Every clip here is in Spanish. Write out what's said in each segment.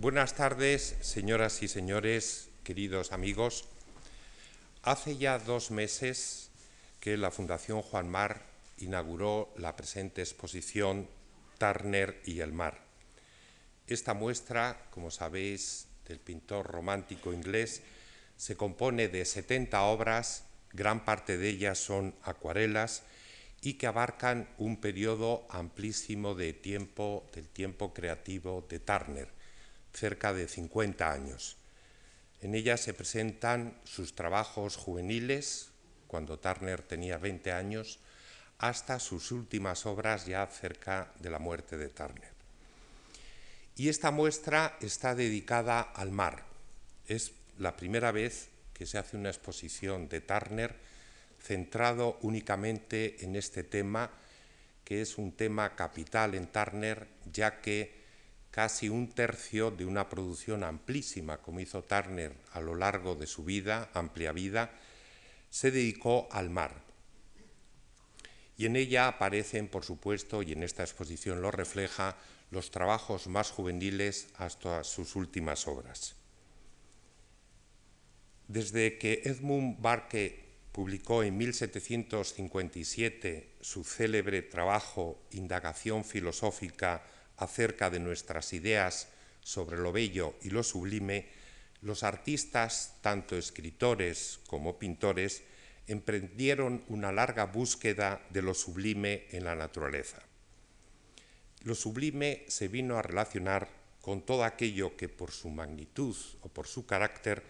Buenas tardes, señoras y señores, queridos amigos. Hace ya dos meses que la Fundación Juan Mar inauguró la presente exposición Turner y el mar. Esta muestra, como sabéis, del pintor romántico inglés, se compone de 70 obras, gran parte de ellas son acuarelas, y que abarcan un periodo amplísimo de tiempo, del tiempo creativo de Turner, cerca de 50 años. En ellas se presentan sus trabajos juveniles, cuando Turner tenía 20 años, hasta sus últimas obras ya cerca de la muerte de Turner. Y esta muestra está dedicada al mar. Es la primera vez que se hace una exposición de Turner centrado únicamente en este tema, que es un tema capital en Turner, ya que casi un tercio de una producción amplísima, como hizo Turner a lo largo de su vida, amplia vida, se dedicó al mar. Y en ella aparecen, por supuesto, y en esta exposición lo refleja, los trabajos más juveniles hasta sus últimas obras. Desde que Edmund Burke publicó en 1757 su célebre trabajo Indagación filosófica acerca de nuestras ideas sobre lo bello y lo sublime, los artistas, tanto escritores como pintores, emprendieron una larga búsqueda de lo sublime en la naturaleza. Lo sublime se vino a relacionar con todo aquello que por su magnitud o por su carácter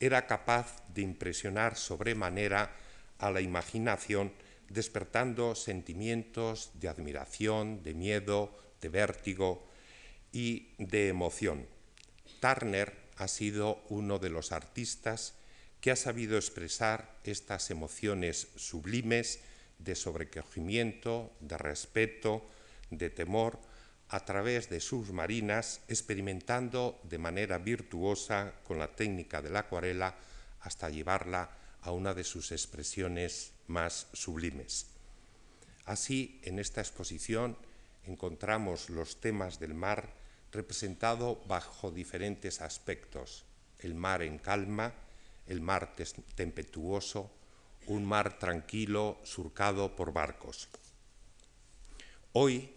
era capaz de impresionar sobremanera a la imaginación, despertando sentimientos de admiración, de miedo, de vértigo y de emoción. Turner ha sido uno de los artistas que ha sabido expresar estas emociones sublimes de sobrecogimiento, de respeto, de temor, a través de sus marinas, experimentando de manera virtuosa con la técnica de la acuarela hasta llevarla a una de sus expresiones más sublimes. Así, en esta exposición encontramos los temas del mar representado bajo diferentes aspectos. El mar en calma, el mar tempestuoso, un mar tranquilo surcado por barcos. Hoy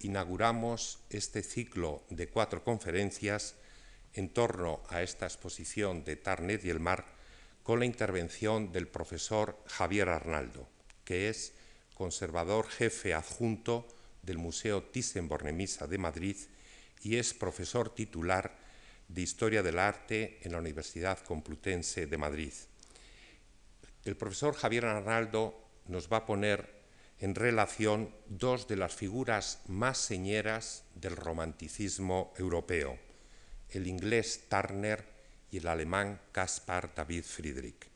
inauguramos este ciclo de cuatro conferencias en torno a esta exposición de Tarnet y el mar con la intervención del profesor Javier Arnaldo, que es conservador jefe adjunto del Museo Thyssen-Bornemisza de Madrid y es profesor titular de Historia del Arte en la Universidad Complutense de Madrid. El profesor Javier Arnaldo nos va a poner en relación dos de las figuras más señeras del romanticismo europeo, el inglés Turner y el alemán Caspar David Friedrich.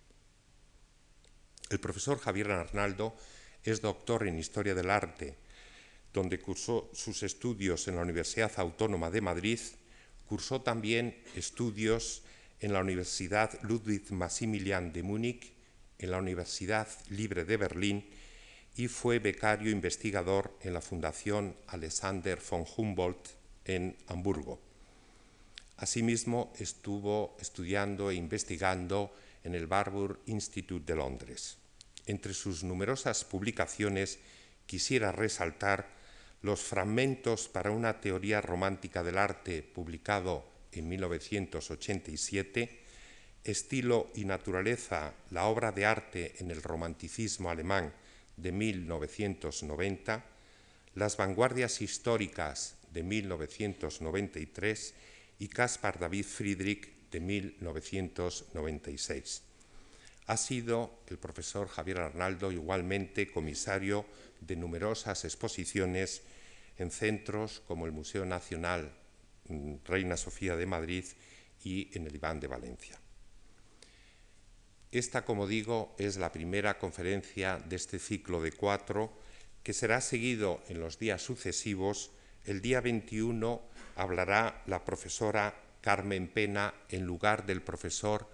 El profesor Javier Arnaldo es doctor en Historia del Arte, donde cursó sus estudios en la Universidad Autónoma de Madrid, cursó también estudios en la Universidad Ludwig Maximilian de Múnich, en la Universidad Libre de Berlín y fue becario investigador en la Fundación Alexander von Humboldt en Hamburgo. Asimismo, estuvo estudiando e investigando en el Barbour Institute de Londres. Entre sus numerosas publicaciones quisiera resaltar los fragmentos para una teoría romántica del arte publicado en 1987, Estilo y naturaleza, la obra de arte en el romanticismo alemán de 1990, Las vanguardias históricas de 1993 y Caspar David Friedrich de 1996. Ha sido el profesor Javier Arnaldo igualmente comisario de numerosas exposiciones en centros como el Museo Nacional mm, Reina Sofía de Madrid y en el Iván de Valencia. Esta, como digo, es la primera conferencia de este ciclo de cuatro que será seguido en los días sucesivos. El día 21 hablará la profesora Carmen Pena en lugar del profesor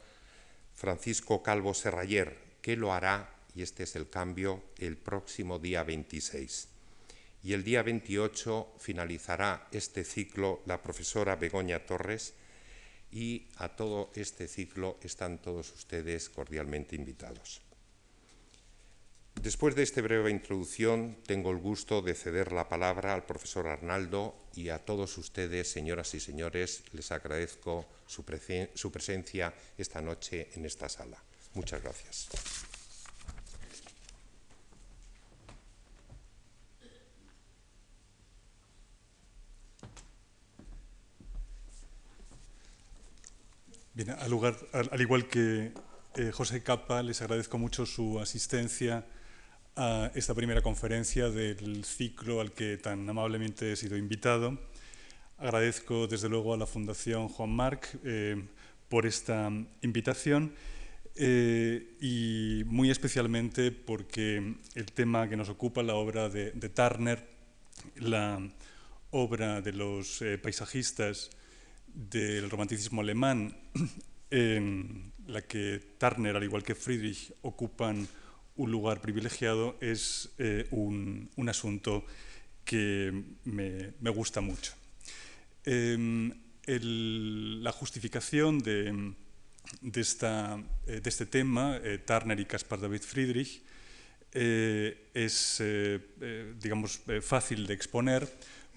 Francisco Calvo Serrayer, que lo hará, y este es el cambio, el próximo día 26. Y el día 28 finalizará este ciclo la profesora Begoña Torres y a todo este ciclo están todos ustedes cordialmente invitados. Después de esta breve introducción, tengo el gusto de ceder la palabra al profesor Arnaldo y a todos ustedes, señoras y señores, les agradezco su, su presencia esta noche en esta sala. Muchas gracias. Bien, al, igual que eh, José Capa, les agradezco mucho su asistencia a esta primera conferencia del ciclo al que tan amablemente he sido invitado. Agradezco desde luego a la Fundación Juan Marc eh, por esta invitación eh, y muy especialmente porque el tema que nos ocupa, la obra de Turner, la obra de los paisajistas del romanticismo alemán, en la que Turner, al igual que Friedrich, ocupan un lugar privilegiado, es eh, un, asunto que me, gusta mucho. Em, la justificación de, esta, eh, de, este tema, eh, Turner y Caspar David Friedrich, es digamos, fácil de exponer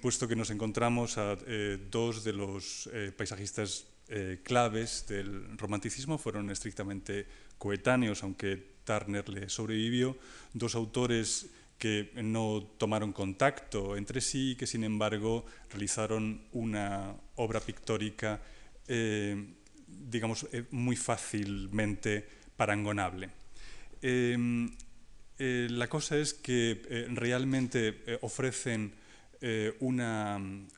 puesto que nos encontramos a eh, dos de los eh, paisajistas eh, claves del romanticismo, fueron estrictamente coetáneos, aunque Turner le sobrevivió, dos autores que no tomaron contacto entre sí y que sin embargo realizaron una obra pictórica digamos, muy fácilmente parangonable. la cosa es que realmente ofrecen eh,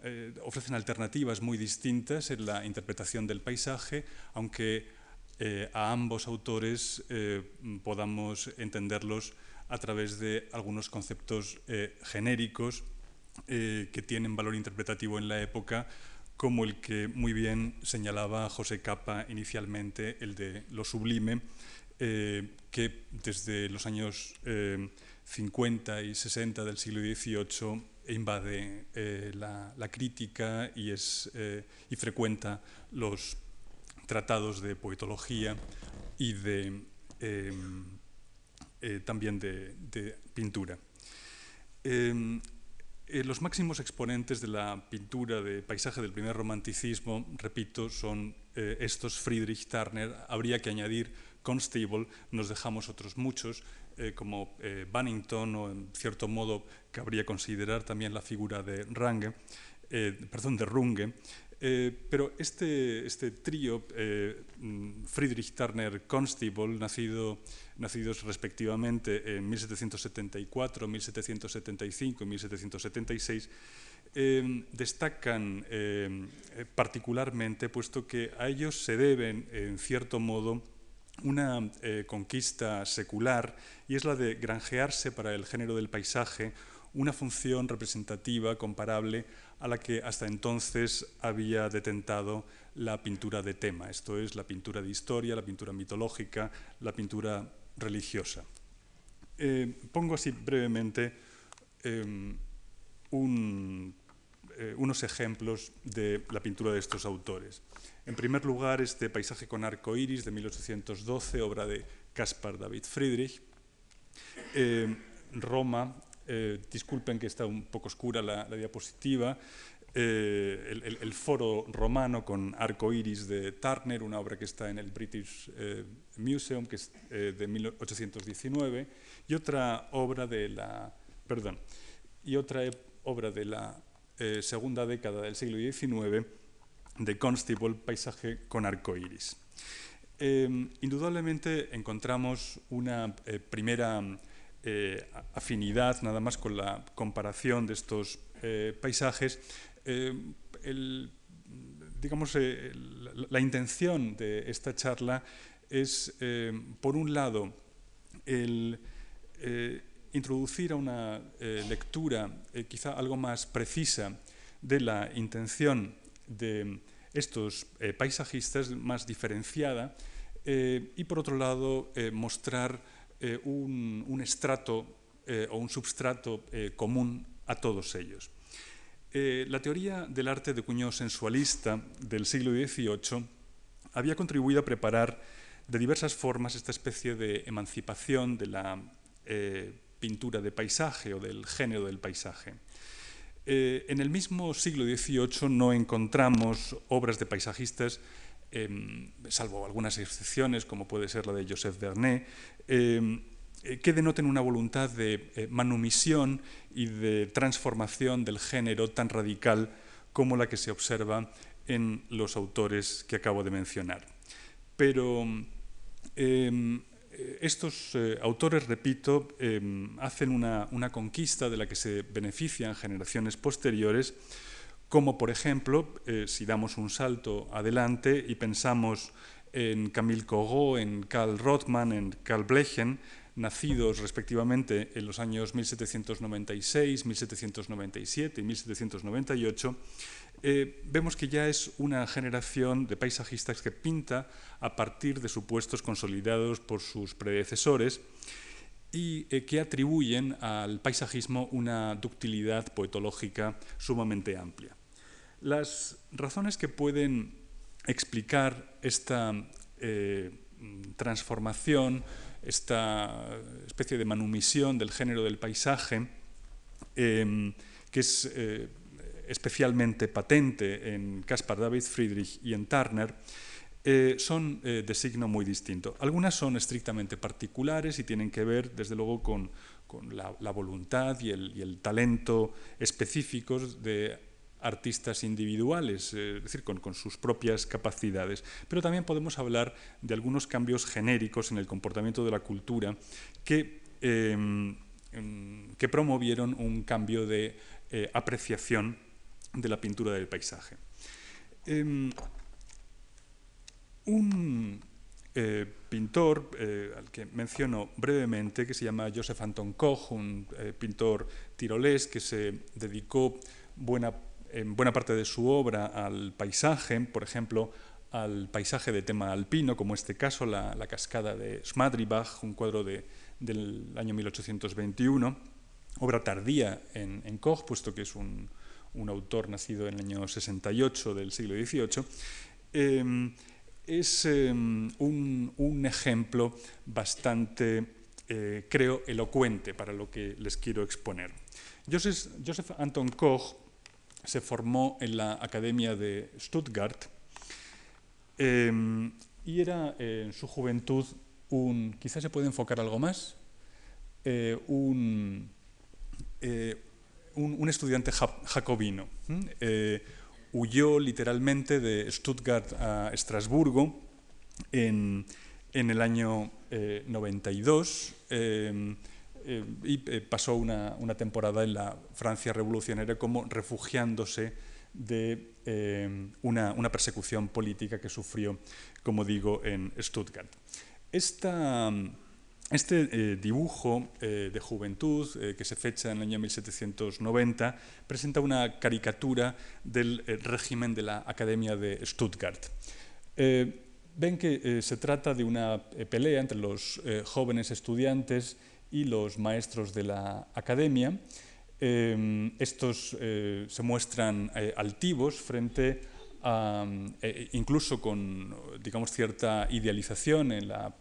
eh, ofrecen alternativas muy distintas en la interpretación del paisaje, aunque eh, a ambos autores podamos entenderlos a través de algunos conceptos genéricos que tienen valor interpretativo en la época, como el que muy bien señalaba José Capa inicialmente, el de lo sublime, que desde los años 50 y 60 del siglo XVIII invade eh, la, crítica y, es, eh, y frecuenta los tratados de poetología y de, eh, también de, pintura. Em, los máximos exponentes de la pintura de paisaje del primer romanticismo, repito, son estos Friedrich Turner. Habría que añadir Constable, nos dejamos otros muchos, eh, como eh, Bannington o en cierto modo cabría considerar también la figura de Range, eh, perdón, de Runge. pero este, este trío, mm, Friedrich Turner Constable, nacido, nacidos respectivamente en 1774, 1775 y 1776, destacan particularmente puesto que a ellos se deben, en cierto modo, una eh, conquista secular y es la de granjearse para el género del paisaje una función representativa comparable a la que hasta entonces había detentado la pintura de tema, esto es, la pintura de historia, la pintura mitológica, la pintura religiosa. Eh, pongo así brevemente em, eh, unos ejemplos de la pintura de estos autores. En primer lugar, este paisaje con arco iris de 1812, obra de Caspar David Friedrich. Eh, Roma, eh, disculpen que está un poco oscura la, diapositiva, el, foro romano con arco iris de Turner, una obra que está en el British Museum, que es de 1819, y otra obra de la, perdón, y otra obra de la segunda década del siglo XIX, de Constable, Paisaje con arco iris. Eh, indudablemente encontramos una eh, primera eh, afinidad nada más con la comparación de estos paisajes. digamos, la, intención de esta charla es, por un lado, el introducir a una lectura quizá algo más precisa de la intención de estos eh, paisajistas más diferenciada eh, y por otro lado eh, mostrar un, estrato o un substrato común a todos ellos. Eh, la teoría del arte de cuño sensualista del siglo XVIII había contribuido a preparar de diversas formas esta especie de emancipación de la eh, pintura de paisaje o del género del paisaje. Eh, en el mismo siglo XVIII no encontramos obras de paisajistas, em, salvo algunas excepciones, como puede ser la de Joseph Vernet, em, eh, que denoten una voluntad de manumisión y de transformación del género tan radical como la que se observa en los autores que acabo de mencionar. Pero em, estos eh, autores, repito, em, hacen una, conquista de la que se benefician generaciones posteriores, como por ejemplo, eh, si damos un salto adelante y pensamos en Camille Corot, en Karl Rothmann, en Karl Blechen, nacidos respectivamente en los años 1796, 1797 y 1798, eh, vemos que ya es una generación de paisajistas que pinta a partir de supuestos consolidados por sus predecesores y eh, que atribuyen al paisajismo una ductilidad poetológica sumamente amplia. Las razones que pueden explicar esta eh, transformación, esta especie de manumisión del género del paisaje, que es especialmente patente en Caspar David Friedrich y en Turner, eh, son eh, de signo muy distinto. Algunas son estrictamente particulares y tienen que ver, desde luego, con, la, voluntad y el, talento específicos de artistas individuales, eh, es decir, con, sus propias capacidades. Pero también podemos hablar de algunos cambios genéricos en el comportamiento de la cultura que, em, que promovieron un cambio de apreciación de la pintura del paisaje. Em, un eh, pintor eh, al que menciono brevemente, que se llama Joseph Anton Koch, un eh, pintor tirolés que se dedicó buena, en buena parte de su obra al paisaje, por ejemplo, al paisaje de tema alpino, como este caso, la, cascada de Schmadribach, un cuadro del año 1821, obra tardía en Koch, puesto que es un, un autor nacido en el año 68 del siglo XVIII, em, es em, un, ejemplo bastante, eh, creo, elocuente para lo que les quiero exponer. Joseph, Anton Koch se formó en la Academia de Stuttgart em, y era en su juventud un, quizás se puede enfocar algo más, eh, un, eh, estudiante jacobino. Eh, huyó literalmente de Stuttgart a Estrasburgo en, el año 92 eh, eh, y pasó una, temporada en la Francia revolucionaria como refugiándose de una, una, persecución política que sufrió, como digo, en Stuttgart. Esta este eh, dibujo eh, de juventud, eh, que se fecha en el año 1790, presenta una caricatura del régimen de la Academia de Stuttgart. ven que se trata de una pelea entre los jóvenes estudiantes y los maestros de la academia. estos se muestran altivos frente a, incluso con digamos, cierta idealización en la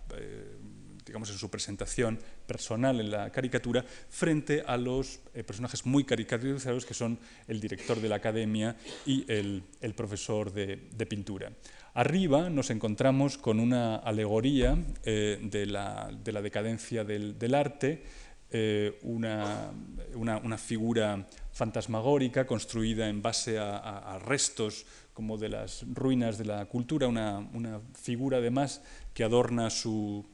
digamos, en su presentación personal en la caricatura, frente a los eh, personajes muy caricaturizados que son el director de la academia y el, profesor de, pintura. Arriba nos encontramos con una alegoría eh, de, la, decadencia del, arte, eh, una, figura fantasmagórica construida en base a, restos como de las ruinas de la cultura, una, una figura además que adorna su,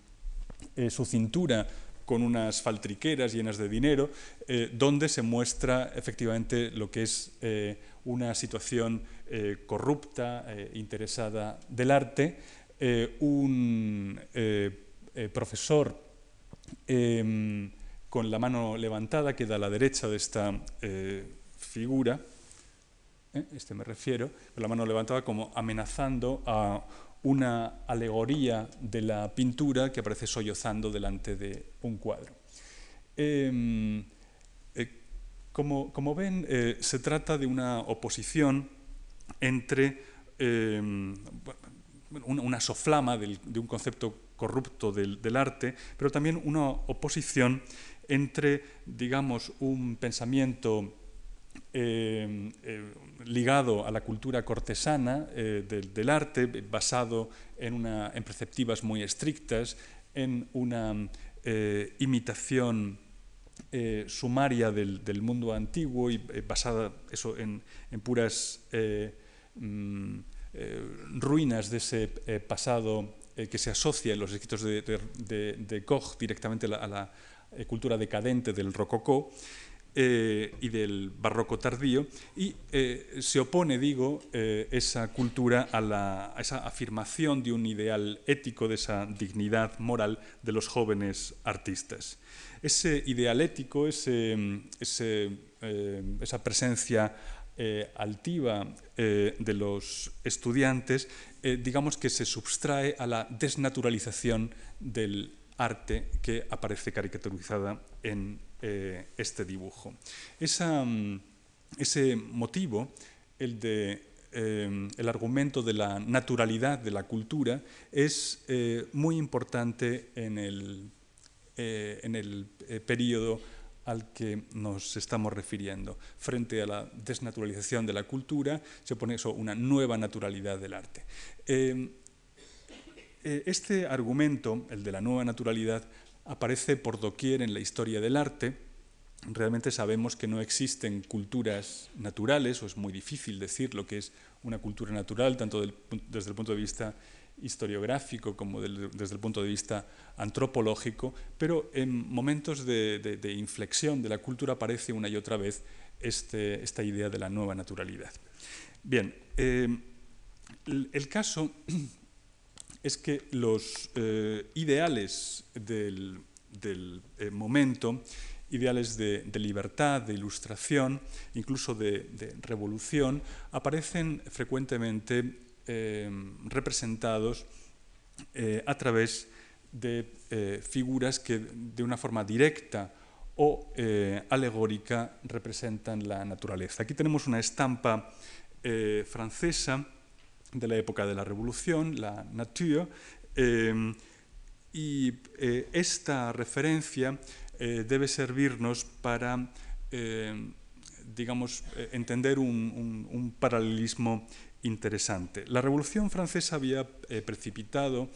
eh, su cintura con unas faltriqueras llenas de dinero, eh, donde se muestra efectivamente lo que es eh, una situación corrupta, interesada del arte. un profesor em, con la mano levantada, queda a la derecha de esta figura, este me refiero, con la mano levantada como amenazando a una alegoría de la pintura que aparece sollozando delante de un cuadro. Em, eh, Como, como ven, eh, se trata de una oposición entre eh, una, soflama de un concepto corrupto del, del, arte, pero también una oposición entre, digamos, un pensamiento eh, eh, ligado a la cultura cortesana eh, del, arte, basado en, una, en, preceptivas muy estrictas, en una imitación sumaria del, del, mundo antiguo y basada eso, en, en puras mm, ruinas de ese pasado que se asocia en los escritos de, de, de, Koch directamente a la cultura decadente del rococó eh, y del barroco tardío, y eh, se opone, digo, eh, esa cultura a, la, a, esa afirmación de un ideal ético, de esa dignidad moral de los jóvenes artistas. Ese ideal ético, ese, esa presencia altiva de los estudiantes, digamos que se subtrae a la desnaturalización del arte que aparece caricaturizada en eh, este dibujo. Mm, ese motivo, el de eh, el argumento de la naturalidad de la cultura es eh, muy importante en el, en el periodo al que nos estamos refiriendo. Frente a la desnaturalización de la cultura, se pone eso, una nueva naturalidad del arte. Este argumento, el de la nueva naturalidad, aparece por doquier en la historia del arte. Realmente sabemos que no existen culturas naturales, o es muy difícil decir lo que es una cultura natural, tanto desde el punto de vista historiográfico como desde el punto de vista antropológico, pero en momentos de, inflexión de la cultura aparece una y otra vez este, esta idea de la nueva naturalidad. Bien, eh, el caso es que los eh, ideales del, eh, momento, ideales de, libertad, de ilustración, incluso de, revolución, aparecen frecuentemente eh, representados a través de figuras que de una forma directa o alegórica representan la naturaleza. Aquí tenemos una estampa francesa de la época de la Revolución, la Nature, eh, y eh, esta referencia eh, debe servirnos para, eh, digamos, eh, entender un, un, paralelismo interesante. La Revolución Francesa había precipitado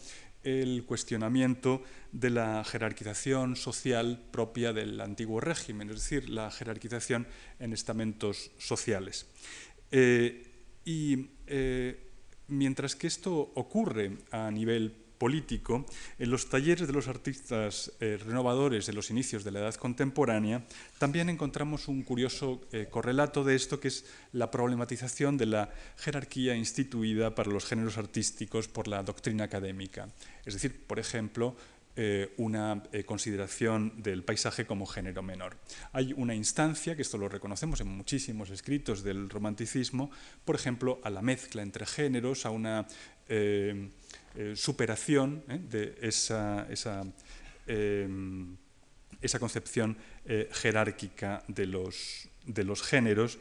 el cuestionamiento de la jerarquización social propia del antiguo régimen, es decir, la jerarquización en estamentos sociales. Y Mientras que esto ocurre a nivel político, en los talleres de los artistas eh, renovadores de los inicios de la edad contemporánea, también encontramos un curioso eh, correlato de esto, que es la problematización de la jerarquía instituida para los géneros artísticos por la doctrina académica. Es decir, por ejemplo, eh, una eh, consideración del paisaje como género menor. Hay una instancia, que esto lo reconocemos en muchísimos escritos del romanticismo, por ejemplo, a la mezcla entre géneros, a una eh, superación de esa, esa, esa concepción jerárquica de los, de los géneros,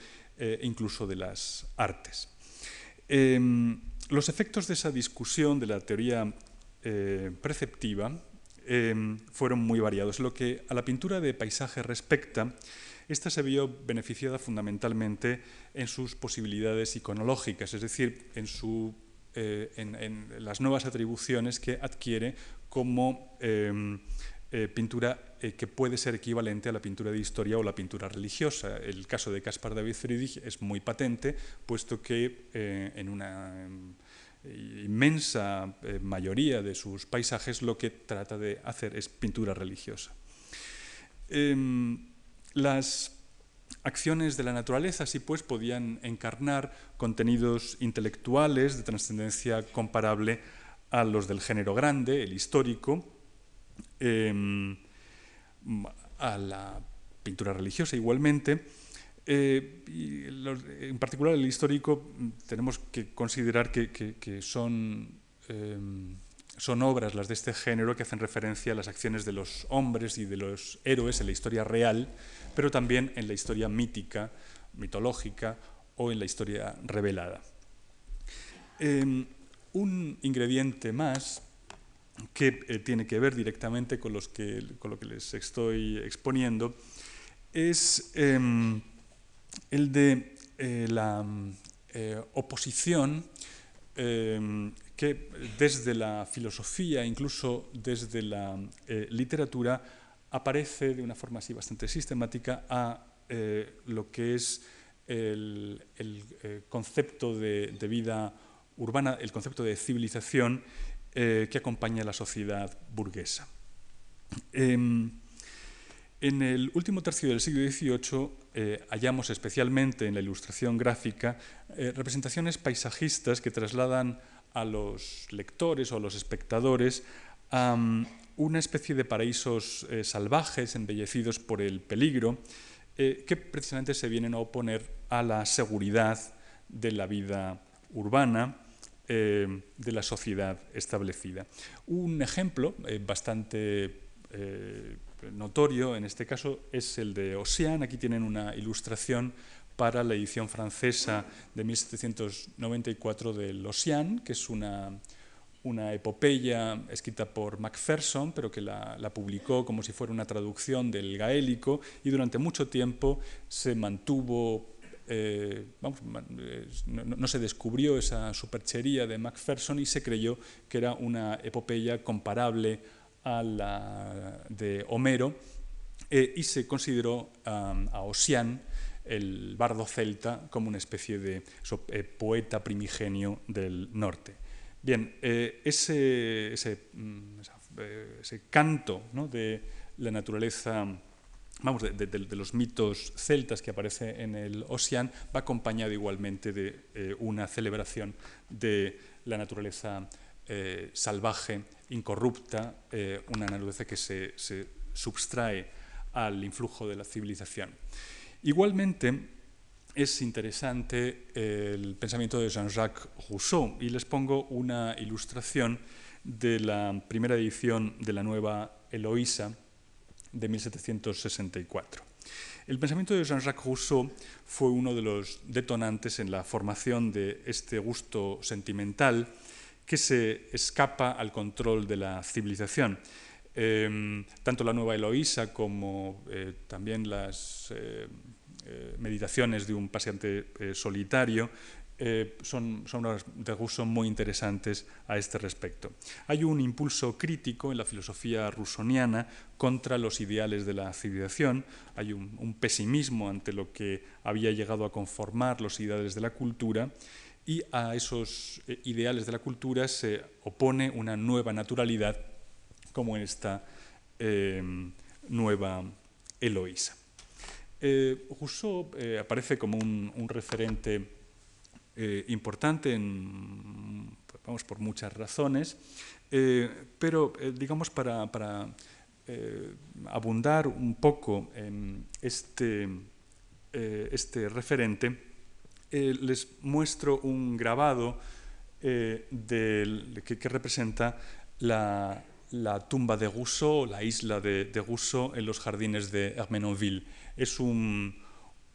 incluso de las artes. los efectos de esa discusión de la teoría preceptiva eh, fueron muy variados. Lo que a la pintura de paisaje respecta, esta se vio beneficiada fundamentalmente en sus posibilidades iconológicas, es decir, en, su, eh, en, las nuevas atribuciones que adquiere como eh, eh, pintura eh, que puede ser equivalente a la pintura de historia o la pintura religiosa. El caso de Caspar David Friedrich es muy patente, puesto que en una inmensa eh, mayoría de sus paisajes lo que trata de hacer es pintura religiosa. Eh, las acciones de la naturaleza sí pues podían encarnar contenidos intelectuales de trascendencia comparable a los del género grande, el histórico, eh, a la pintura religiosa igualmente, eh, en particular el histórico tenemos que considerar que, son, eh, son obras, las de este género, que hacen referencia a las acciones de los hombres y de los héroes en la historia real, pero también en la historia mítica, mitológica o en la historia revelada. Em, un ingrediente más que eh, tiene que ver directamente con, los que, con, lo que les estoy exponiendo es em, el de eh, la eh, oposición em, que desde la filosofía, incluso desde la literatura, aparece de una forma así bastante sistemática a lo que es el, concepto de, vida urbana, el concepto de civilización eh, que acompaña a la sociedad burguesa. Em, en el último tercio del siglo XVIII eh, hallamos especialmente en la ilustración gráfica eh, representaciones paisajistas que trasladan a los lectores o a los espectadores a una especie de paraísos salvajes embellecidos por el peligro que precisamente se vienen a oponer a la seguridad de la vida urbana eh, de la sociedad establecida. Un ejemplo eh, bastante eh, notorio en este caso es el de Ossian. Aquí tienen una ilustración para la edición francesa de 1794 de Ossian, que es una, una epopeya escrita por Macpherson, pero que la, publicó como si fuera una traducción del gaélico y durante mucho tiempo se mantuvo eh, eh, no, se descubrió esa superchería de Macpherson y se creyó que era una epopeya comparable a la de Homero eh, y se consideró a Ossian, el bardo celta, como una especie de poeta primigenio del norte. Bien, ese, ese, mm, ese, canto de la naturaleza vamos, de, los mitos celtas que aparece en el Ocean, va acompañado igualmente de eh, una celebración de la naturaleza eh, salvaje, incorrupta, eh, una naturaleza que se, se, subtrae al influjo de la civilización. Igualmente, es interesante el pensamiento de Jean-Jacques Rousseau y les pongo una ilustración de la primera edición de la nueva Eloísa, de 1764. El pensamiento de Jean-Jacques Rousseau fue uno de los detonantes en la formación de este gusto sentimental que se escapa al control de la civilización. Em, tanto la nueva Eloísa como eh, también las eh, eh, meditaciones de un paseante solitario son, son Rousseau muy interesantes a este respecto. Hay un impulso crítico en la filosofía rusoniana contra los ideales de la civilización, hay un, pesimismo ante lo que había llegado a conformar los ideales de la cultura y a esos eh, ideales de la cultura se opone una nueva naturalidad como esta eh, nueva Eloísa. Rousseau aparece como un, referente eh, importante vamos, por muchas razones, eh, pero eh, digamos para, abundar un poco en este, este referente, les muestro un grabado que, representa la, tumba de Rousseau, la isla de, de, Rousseau en los jardines de Hermenonville. Es un,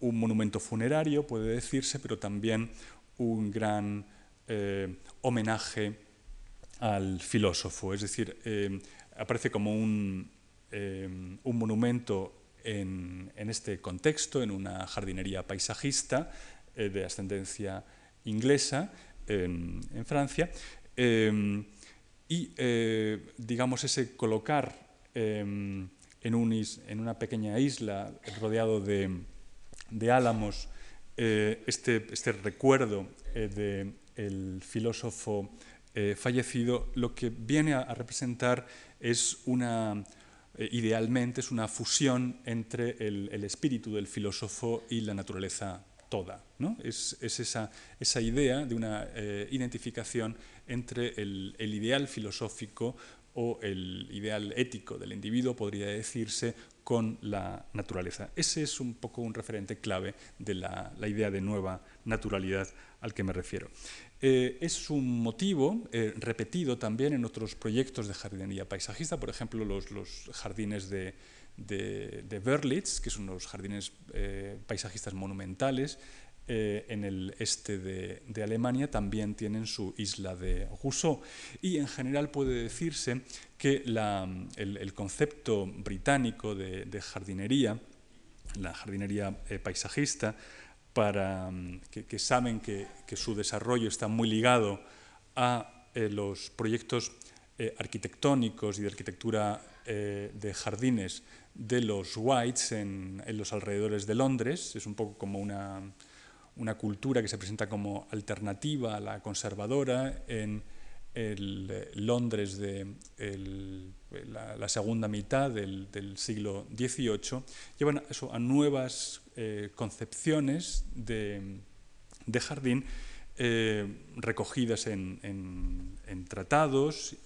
monumento funerario, puede decirse, pero también un gran eh, homenaje al filósofo, es decir, eh, aparece como un, eh, monumento en, en, este contexto, en una jardinería paisajista de ascendencia inglesa en, Francia, y digamos ese colocar en, un en, una pequeña isla rodeado de, de álamos eh, este, este, recuerdo eh, del filósofo eh, fallecido, lo que viene a, representar es una, idealmente, es una fusión entre el, espíritu del filósofo y la naturaleza toda. ¿no? Es, esa, esa, idea de una identificación entre el, el ideal filosófico o el ideal ético del individuo, podría decirse, con la naturaleza. Ese es un poco un referente clave de la, idea de nueva naturalidad al que me refiero. es un motivo repetido también en otros proyectos de jardinería paisajista, por ejemplo, los, jardines de, de, de, Berlitz, que son los jardines paisajistas monumentales, eh, en el este de, Alemania también tienen su isla de Rousseau. Y en general puede decirse que el, concepto británico de, jardinería, la jardinería eh, paisajista, para, mm, que, saben que, su desarrollo está muy ligado a eh, los proyectos arquitectónicos y de arquitectura de jardines de los Whites en, en, los alrededores de Londres. Es un poco como una, una cultura que se presenta como alternativa a la conservadora en el eh, Londres de la, segunda mitad del, siglo XVIII, llevan eso a nuevas eh, concepciones de, jardín eh, recogidas en, tratados,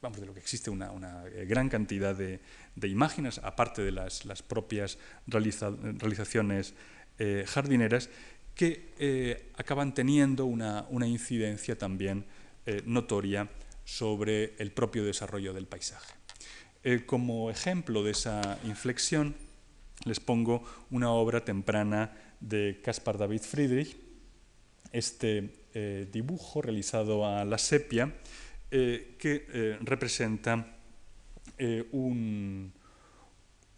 vamos, de lo que existe una, gran cantidad de, imágenes, aparte de las, propias realizaciones eh, jardineras que eh, acaban teniendo una, incidencia también eh, notoria sobre el propio desarrollo del paisaje. como ejemplo de esa inflexión, les pongo una obra temprana de Caspar David Friedrich, este dibujo realizado a la sepia, que representa un,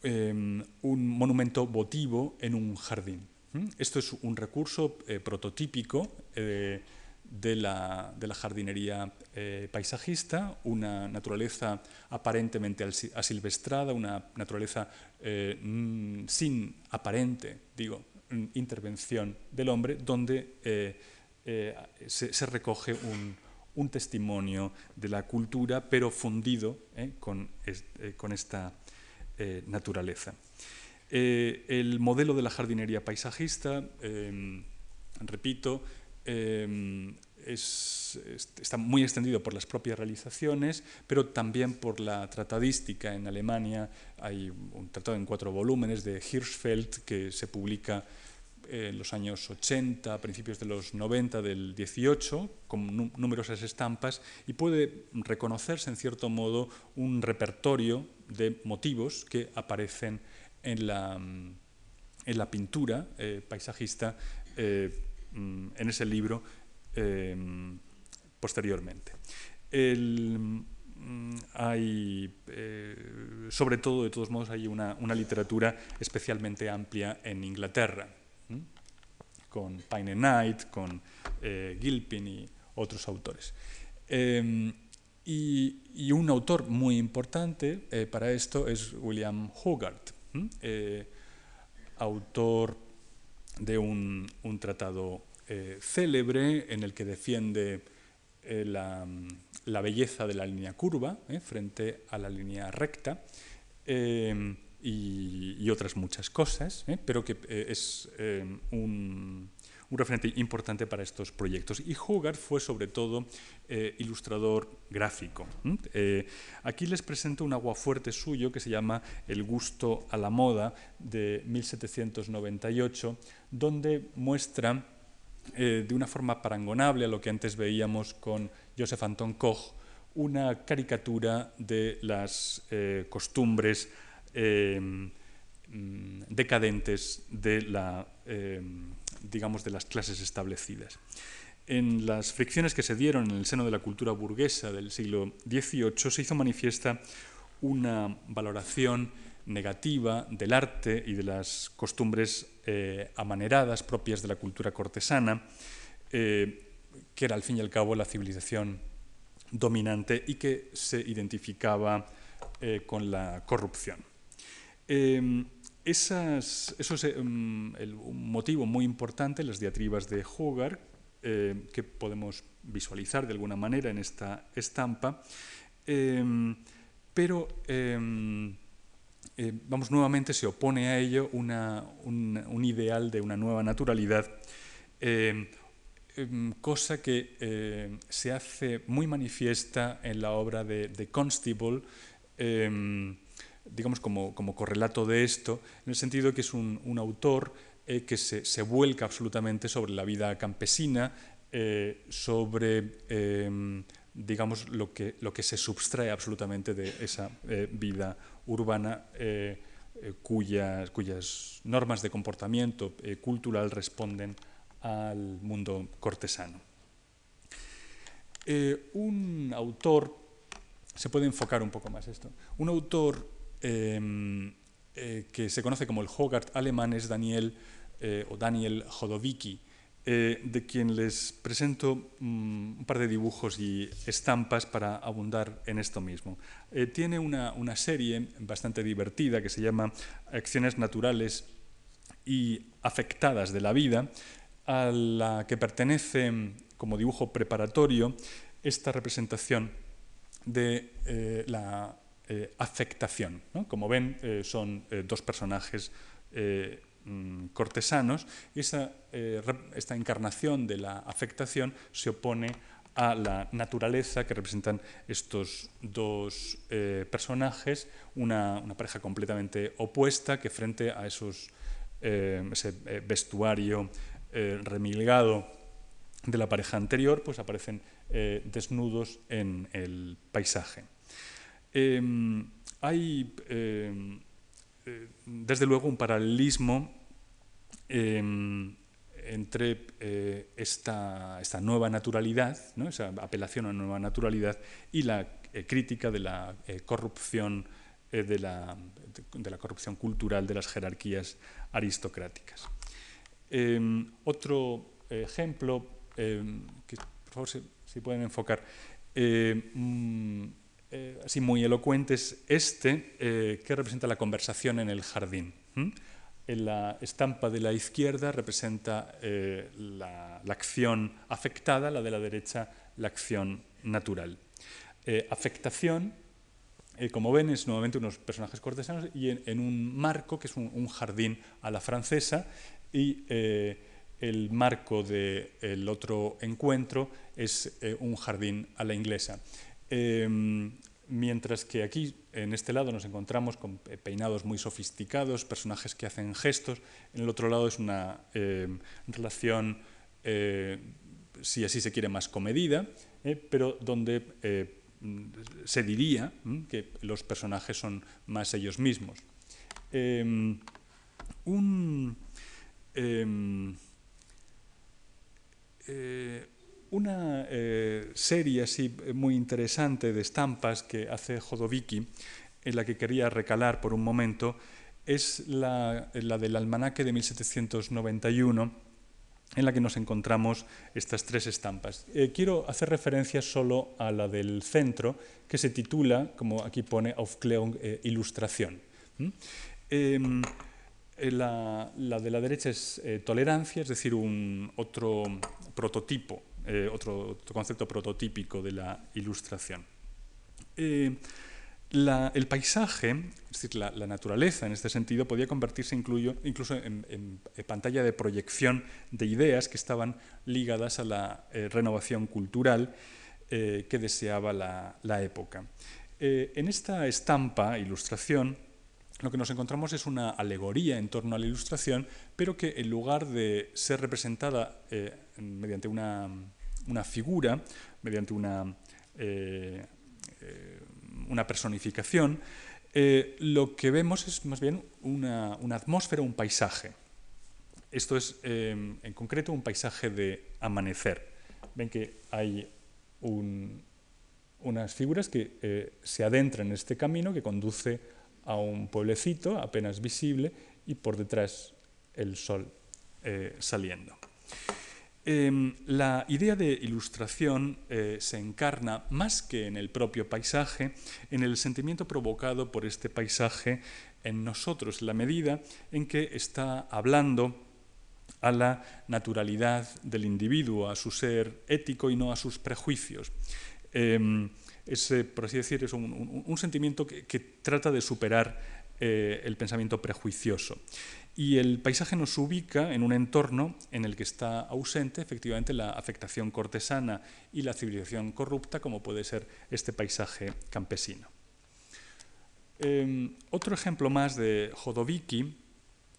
em, un monumento votivo en un jardín. Esto es un recurso eh, prototípico eh, de, la, jardinería eh, paisajista, una naturaleza aparentemente asilvestrada, una naturaleza mm, sin aparente, digo, mm, intervención del hombre, donde se, recoge un, testimonio de la cultura, pero fundido con, con, esta naturaleza. Eh, el modelo de la jardinería paisajista, em, repito, em, está muy extendido por las propias realizaciones, pero también por la tratadística. En Alemania hay un tratado en cuatro volúmenes de Hirschfeld que se publica en los años 80, principios de los 90 del 18, con numerosas estampas, y puede reconocerse en cierto modo un repertorio de motivos que aparecen en la, en la pintura eh, paisajista eh, mm, en ese libro eh, posteriormente. Mm, hay, sobre todo, de todos modos, hay una, literatura especialmente amplia en Inglaterra, con Pine Knight, con Gilpin y otros autores. Em, y, un autor muy importante para esto es William Hogarth, eh, autor de un, tratado eh, célebre en el que defiende eh, la, belleza de la línea curva frente a la línea recta y, otras muchas cosas, pero que es un, un referente importante para estos proyectos. Y Hogarth fue sobre todo eh, ilustrador gráfico. Eh, aquí les presento un aguafuerte suyo que se llama El gusto a la moda de 1798, donde muestra eh, de una forma parangonable a lo que antes veíamos con Joseph Anton Koch, una caricatura de las costumbres mm, decadentes digamos, de las clases establecidas. En las fricciones que se dieron en el seno de la cultura burguesa del siglo XVIII se hizo manifiesta una valoración negativa del arte y de las costumbres eh, amaneradas propias de la cultura cortesana, eh, que era al fin y al cabo la civilización dominante y que se identificaba eh, con la corrupción. Esas, eso es um, el, un motivo muy importante, las diatribas de Hogarth, eh, que podemos visualizar de alguna manera en esta estampa, eh, pero eh, vamos, nuevamente se opone a ello una, un, ideal de una nueva naturalidad, cosa que se hace muy manifiesta en la obra de Constable, digamos, como, correlato de esto, en el sentido de que es un, autor eh, que se, vuelca absolutamente sobre la vida campesina sobre em, digamos, lo que, lo que se subtrae absolutamente de esa vida urbana cuyas, cuyas, normas de comportamiento cultural responden al mundo cortesano. un autor, se puede enfocar un poco más esto, un autor em, eh, que se conoce como el Hogarth alemán es Daniel eh, o Daniel Jodowicki, eh, de quien les presento mm, un par de dibujos y estampas para abundar en esto mismo. tiene una, una, serie bastante divertida que se llama Acciones naturales y afectadas de la vida, a la que pertenece como dibujo preparatorio esta representación de la eh, afectación. Como ven, eh, son eh, dos personajes mm, cortesanos y esta encarnación de la afectación se opone a la naturaleza que representan estos dos personajes, una, pareja completamente opuesta que frente a ese vestuario remilgado de la pareja anterior, pues aparecen desnudos en el paisaje. Em, hay, em, eh, desde luego, un paralelismo em, entre eh, esta, esta, nueva naturalidad, ¿no? esa apelación a nueva naturalidad, y la eh, crítica de la corrupción de la, de, la, corrupción cultural de las jerarquías aristocráticas. otro ejemplo, que por favor si, pueden enfocar, mm, eh, así muy elocuente es este, eh, que representa la conversación en el jardín. En la estampa de la izquierda representa eh, la, acción afectada, la de la derecha la acción natural. afectación, como ven, es nuevamente unos personajes cortesanos y en, un marco que es un, jardín a la francesa y el marco del otro encuentro es un jardín a la inglesa. Em, mientras que aquí, en este lado, nos encontramos con peinados muy sofisticados, personajes que hacen gestos, en el otro lado es una em, relación, eh, si así se quiere, más comedida, eh, pero donde eh, se diría que los personajes son más ellos mismos. Em, un, una eh, serie así eh, muy interesante de estampas que hace Jodowicki, en la que quería recalar por un momento, es la, del almanaque de 1791, en la que nos encontramos estas tres estampas. Eh, quiero hacer referencia solo a la del centro, que se titula, como aquí pone, Aufklärung Ilustración. Em, la, de la derecha es tolerancia, es decir, otro prototipo eh, otro, concepto prototípico de la ilustración. Eh, el paisaje, es decir, la, naturaleza en este sentido, podía convertirse incluso en, pantalla de proyección de ideas que estaban ligadas a la eh, renovación cultural que deseaba la, la época. en esta estampa, ilustración, lo que nos encontramos es una alegoría en torno a la ilustración, pero que en lugar de ser representada mediante una, figura, mediante una, eh, eh, una personificación, eh, lo que vemos es más bien una, atmósfera, un paisaje. Esto es, en concreto, un paisaje de amanecer. Ven que hay unas figuras que se adentran en este camino que conduce a un pueblecito apenas visible y por detrás el sol saliendo. Em, la idea de ilustración eh, se encarna más que en el propio paisaje, en el sentimiento provocado por este paisaje en nosotros, en la medida en que está hablando a la naturalidad del individuo, a su ser ético y no a sus prejuicios. Em, por así decir, es un, sentimiento que, trata de superar eh, el pensamiento prejuicioso. Y el paisaje nos ubica en un entorno en el que está ausente efectivamente la afectación cortesana y la civilización corrupta, como puede ser este paisaje campesino. Em, otro ejemplo más de Jodowicki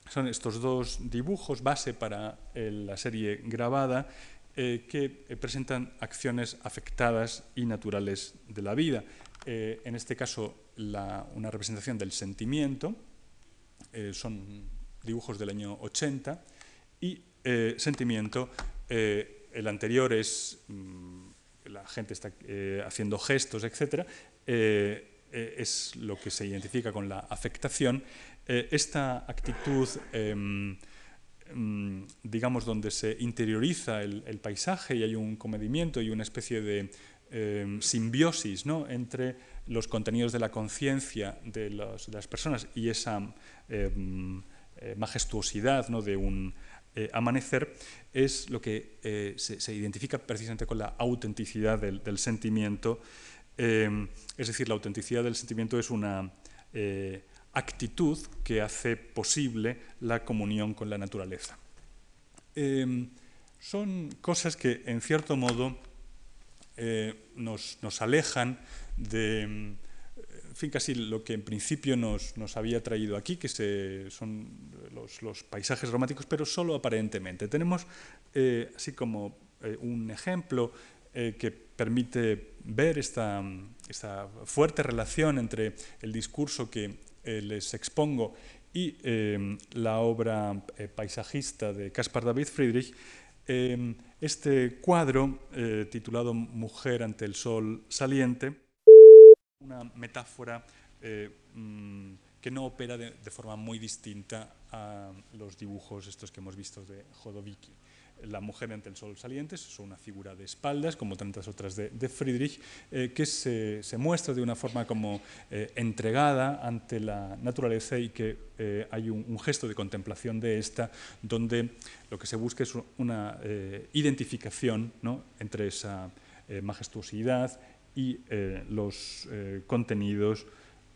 son estos dos dibujos base para la serie grabada que presentan acciones afectadas y naturales de la vida. en este caso, una representación del sentimiento, son dibujos del año 80, y sentimiento, el anterior es, mm, la gente está haciendo gestos, etc., es lo que se identifica con la afectación, esta actitud em, digamos, donde se interioriza el, paisaje y hay un comedimiento y una especie de em, simbiosis ¿no? entre los contenidos de la conciencia de, las personas y esa em, eh, majestuosidad ¿no? de un eh, amanecer, es lo que eh, se, identifica precisamente con la autenticidad del, del sentimiento. Em, es decir, la autenticidad del sentimiento es una actitud que hace posible la comunión con la naturaleza. Em, son cosas que, en cierto modo, eh, nos, alejan de, fin, casi lo que en principio nos, había traído aquí, que son los, paisajes románticos, pero solo aparentemente. Tenemos, eh, así como eh, un ejemplo que permite ver esta, esta fuerte relación entre el discurso que eh, les expongo. Y em, la obra eh, paisajista de Caspar David Friedrich, em, este cuadro eh, titulado Mujer ante el sol saliente, una metáfora mm, que no opera de, forma muy distinta a los dibujos estos que hemos visto de Jodowicki la mujer ante el sol saliente, es una figura de espaldas, como tantas otras de, Friedrich, eh, que se, muestra de una forma como eh, entregada ante la naturaleza y que eh, hay un, gesto de contemplación de esta, donde lo que se busca es una identificación entre esa majestuosidad y los contenidos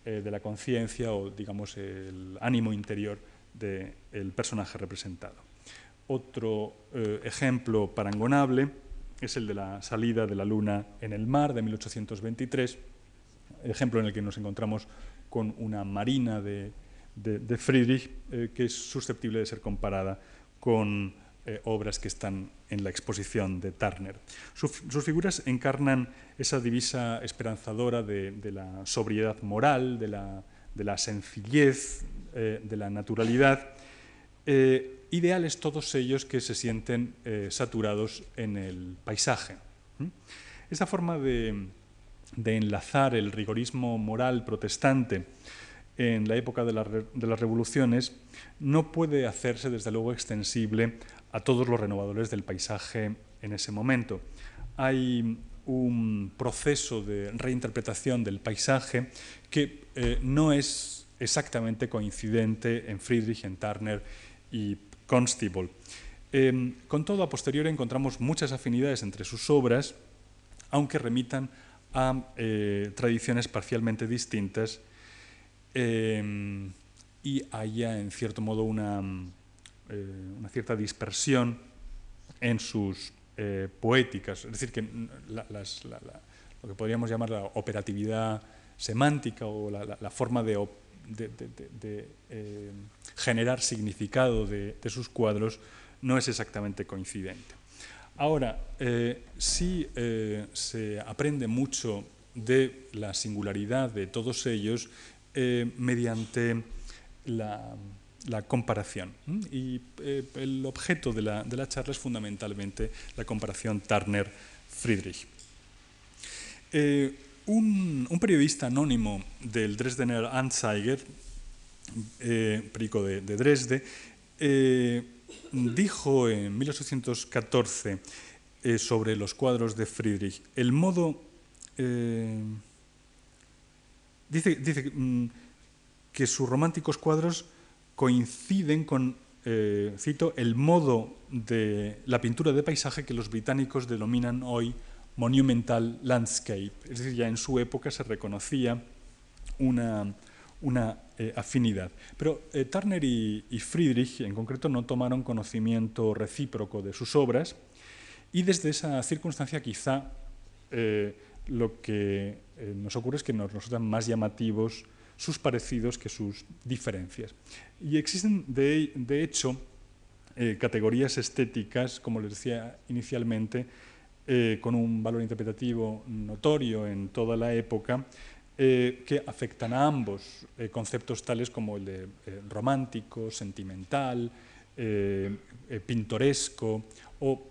de la conciencia o, digamos, el ánimo interior del personaje representado. Otro eh, ejemplo parangonable es el de la salida de la luna en el mar de 1823, ejemplo en el que nos encontramos con una marina de, Friedrich eh, que es susceptible de ser comparada con eh, obras que están en la exposición de Turner. sus figuras encarnan esa divisa esperanzadora de, la sobriedad moral, de la, sencillez, de la naturalidad ideales todos ellos que se sienten eh, saturados en el paisaje. Esta forma de, enlazar el rigorismo moral protestante en la época de, las revoluciones no puede hacerse, desde luego, extensible a todos los renovadores del paisaje en ese momento. Hay un proceso de reinterpretación del paisaje que eh, no es exactamente coincidente en Friedrich, en Turner y Constable. Em, con todo, a posteriori encontramos muchas afinidades entre sus obras, aunque remitan a eh, tradiciones parcialmente distintas em, y haya, en cierto modo, una, eh, cierta dispersión en sus eh, poéticas. Es decir, que lo que podríamos llamar la operatividad semántica o la, forma de de, eh, generar significado de, sus cuadros no es exactamente coincidente. Ahora, eh, sí eh, se aprende mucho de la singularidad de todos ellos mediante la, comparación. Y el objeto de la, de la, charla es fundamentalmente la comparación Turner-Friedrich. Un, periodista anónimo del Dresdener Anzeiger, eh, perico de, Dresde, eh, dijo en 1814 eh, sobre los cuadros de Friedrich, el modo... dice, mm, que sus románticos cuadros coinciden con, cito, el modo de la pintura de paisaje que los británicos denominan hoy monumental landscape. Es decir, ya en su época se reconocía una, una eh, afinidad. Pero eh, Turner y, Friedrich, en concreto, no tomaron conocimiento recíproco de sus obras y desde esa circunstancia quizá eh, lo que nos ocurre es que nos resultan más llamativos sus parecidos que sus diferencias. Y existen, de, de hecho, categorías estéticas, como les decía inicialmente, con un valor interpretativo notorio en toda la época, que afectan a ambos conceptos tales como el de romántico, sentimental, pintoresco o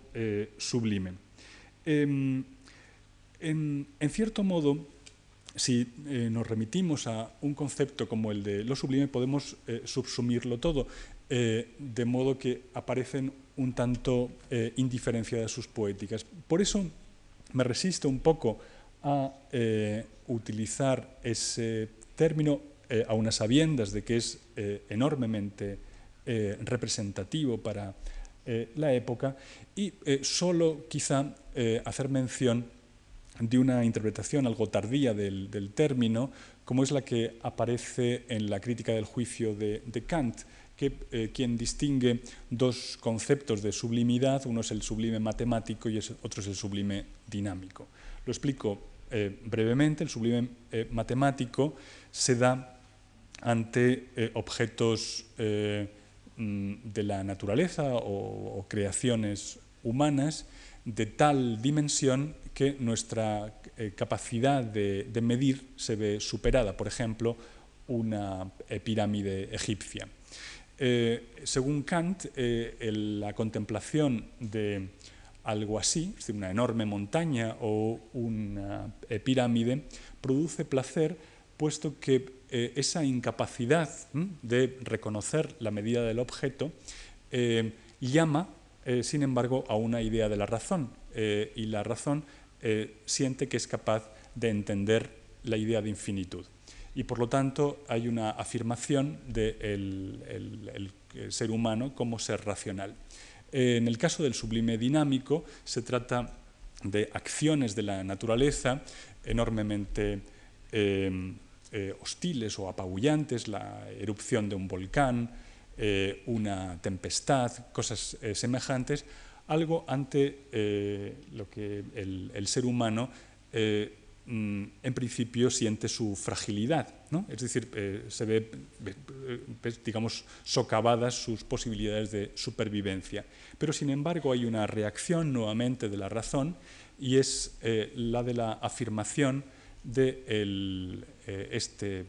sublime. Em, en, cierto modo, si eh, nos remitimos a un concepto como el de lo sublime, podemos eh, subsumirlo todo, eh, de modo que aparecen un tanto indiferenciadas sus poéticas. Por eso me resisto un poco a utilizar ese término, a unas sabiendas de que es enormemente representativo para la época, y solo quizá hacer mención de una interpretación algo tardía del, término, como es la que aparece en la crítica del juicio de, Kant, eh, quien distingue dos conceptos de sublimidad, uno es el sublime matemático y otro es el sublime dinámico. Lo explico eh, brevemente, el sublime eh, matemático se da ante objetos mm, de la naturaleza o creaciones humanas de tal dimensión que nuestra capacidad de, medir se ve superada. Por ejemplo, una pirámide egipcia. Eh, según Kant, la contemplación de algo así, es decir, una enorme montaña o una pirámide, produce placer, puesto que esa incapacidad de reconocer la medida del objeto llama, sin embargo, a una idea de la razón, y la razón eh, siente que es capaz de entender la idea de infinitud. Y por lo tanto hay una afirmación del de ser humano como ser racional. Eh, en el caso del sublime dinámico se trata de acciones de la naturaleza enormemente eh, hostiles o apabullantes, la erupción de un volcán, una tempestad, cosas semejantes, algo ante eh, lo que el, ser humano eh, en principio siente su fragilidad, ¿no? es decir, eh, se ve, digamos, socavadas sus posibilidades de supervivencia. Pero sin embargo hay una reacción nuevamente de la razón y es la de la afirmación de este,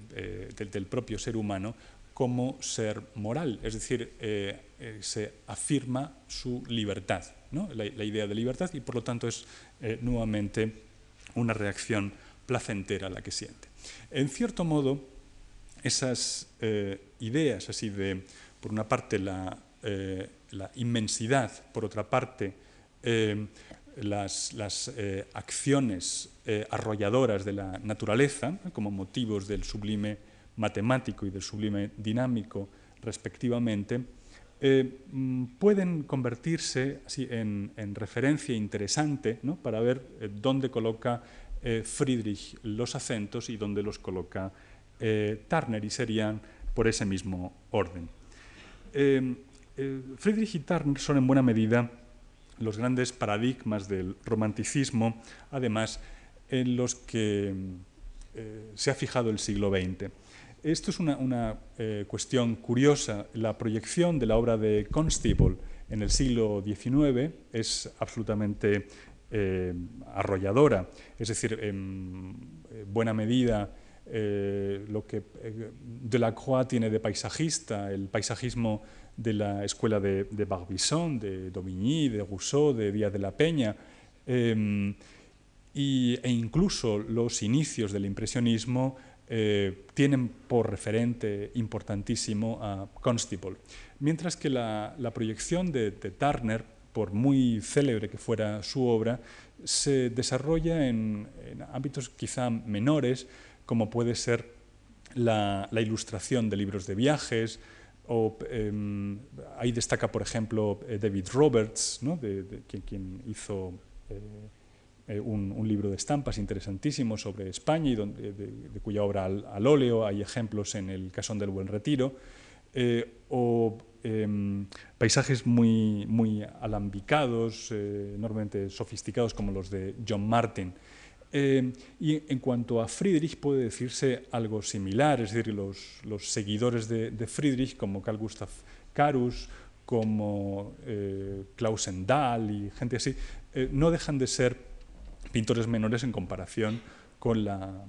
del propio ser humano como ser moral, es decir, eh, se afirma su libertad, la, idea de libertad, y por lo tanto es eh, nuevamente una reacción placentera la que siente. En cierto modo, esas eh, ideas así de, por una parte, la, inmensidad, por otra parte, las, las acciones arrolladoras de la naturaleza, como motivos del sublime matemático y del sublime dinámico, respectivamente, eh, mm, pueden convertirse así, en, referencia interesante para ver eh, dónde coloca eh, Friedrich los acentos y dónde los coloca Turner, y serían por ese mismo orden. Friedrich y Turner son en buena medida los grandes paradigmas del romanticismo, además en los que se ha fijado el siglo XX. Esto es una, eh, cuestión curiosa. La proyección de la obra de Constable en el siglo XIX es absolutamente eh, arrolladora. Es decir, en buena medida eh, lo que Delacroix tiene de paisajista, el paisajismo de la escuela de, Barbizon, de Daubigny, de Rousseau, de Díaz de la Peña, e incluso los inicios del impresionismo eh, tienen por referente importantísimo a Constable. Mientras que la, proyección de, Turner, por muy célebre que fuera su obra, se desarrolla en, ámbitos quizá menores, como puede ser la, ilustración de libros de viajes, em, ahí destaca, por ejemplo, eh, David Roberts, de, quien, hizo eh, eh, un, libro de estampas interesantísimo sobre España y de, cuya obra al, óleo hay ejemplos en el Casón del Buen Retiro, eh, o em, paisajes muy, muy alambicados, eh, enormemente sofisticados como los de John Martin. y en cuanto a Friedrich puede decirse algo similar, es decir, los, seguidores de, Friedrich como Carl Gustav Carus como Klaus Endal y gente así, no dejan de ser pintores menores en comparación con la,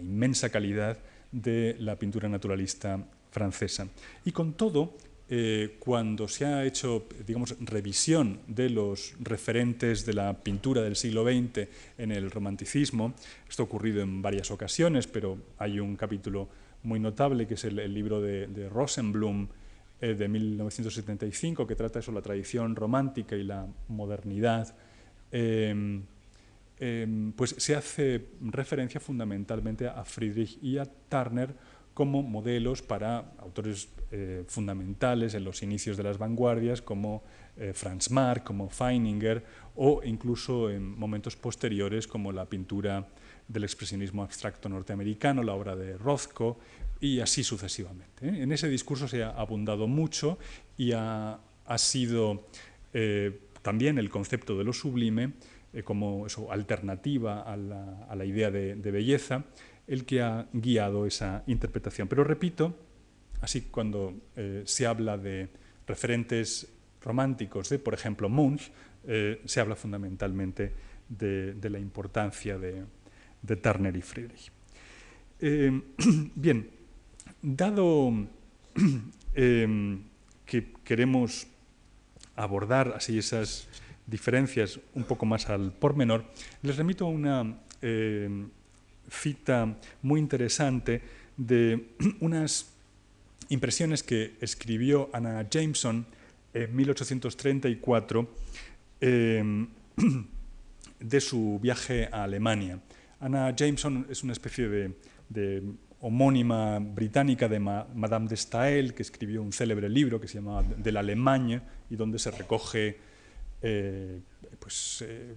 inmensa calidad de la pintura naturalista francesa. Y con todo, eh, cuando se ha hecho, digamos, revisión de los referentes de la pintura del siglo XX en el romanticismo, esto ha ocurrido en varias ocasiones, pero hay un capítulo muy notable que es el, libro de, Rosenblum eh, de 1975 que trata sobre la tradición romántica y la modernidad. Em, em, pues se hace referencia fundamentalmente a Friedrich y a Turner como modelos para autores eh, fundamentales en los inicios de las vanguardias, como eh, Franz Marc, como Feininger, o incluso en momentos posteriores, como la pintura del expresionismo abstracto norteamericano, la obra de Rothko, y así sucesivamente. ¿eh? En ese discurso se ha abundado mucho y ha, sido también el concepto de lo sublime como eso, alternativa a la, idea de belleza, el que ha guiado esa interpretación. Pero repito, así cuando eh, se habla de referentes románticos de, por ejemplo, Munch, eh, se habla fundamentalmente de, la importancia de, Turner y Friedrich. Eh, bien, dado que queremos abordar así esas diferencias un poco más al pormenor, les remito a una cita muy interesante de unas impresiones que escribió Anna Jameson en 1834 em, de su viaje a Alemania. Anna Jameson es una especie de, homónima británica de Madame de Staël, que escribió un célebre libro que se llama De la Alemania y donde se recoge eh, pues, eh,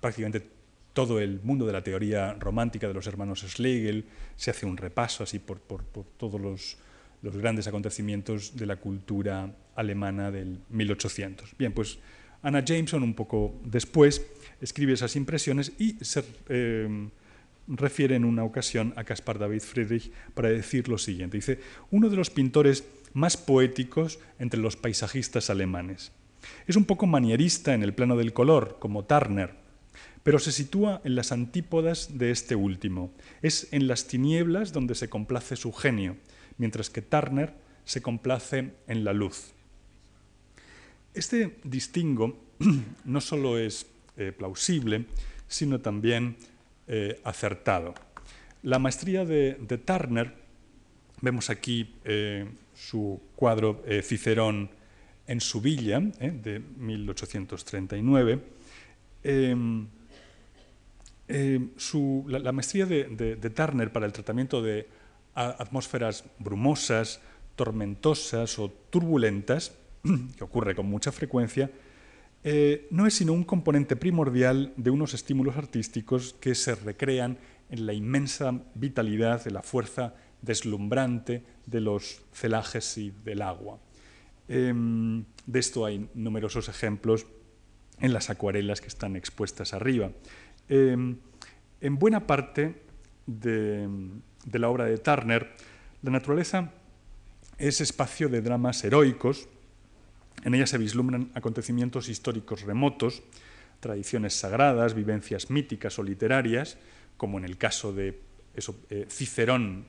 prácticamente todo el mundo de la teoría romántica de los hermanos Schlegel, se hace un repaso así por, todos los, grandes acontecimientos de la cultura alemana del 1800. Bien, pues Anna Jameson, un poco después, escribe esas impresiones y se eh, refiere en una ocasión a Caspar David Friedrich para decir lo siguiente. Dice, uno de los pintores más poéticos entre los paisajistas alemanes. Es un poco manierista en el plano del color, como Turner, pero se sitúa en las antípodas de este último. Es en las tinieblas donde se complace su genio, mientras que Turner se complace en la luz. Este distingo no solo es eh, plausible, sino también eh, acertado. La maestría de, Turner, vemos aquí eh, su cuadro Cicerón en su villa, de 1839, eh, la, maestría de, Turner para el tratamiento de atmósferas brumosas, tormentosas o turbulentas, que ocurre con mucha frecuencia, eh, no es sino un componente primordial de unos estímulos artísticos que se recrean en la inmensa vitalidad de la fuerza deslumbrante de los celajes y del agua. Em, de esto hay numerosos ejemplos en las acuarelas que están expuestas arriba. Em, en buena parte de, la obra de Turner, la naturaleza es espacio de dramas heroicos. En ella se vislumbran acontecimientos históricos remotos, tradiciones sagradas, vivencias míticas o literarias, como en el caso de eh, Cicerón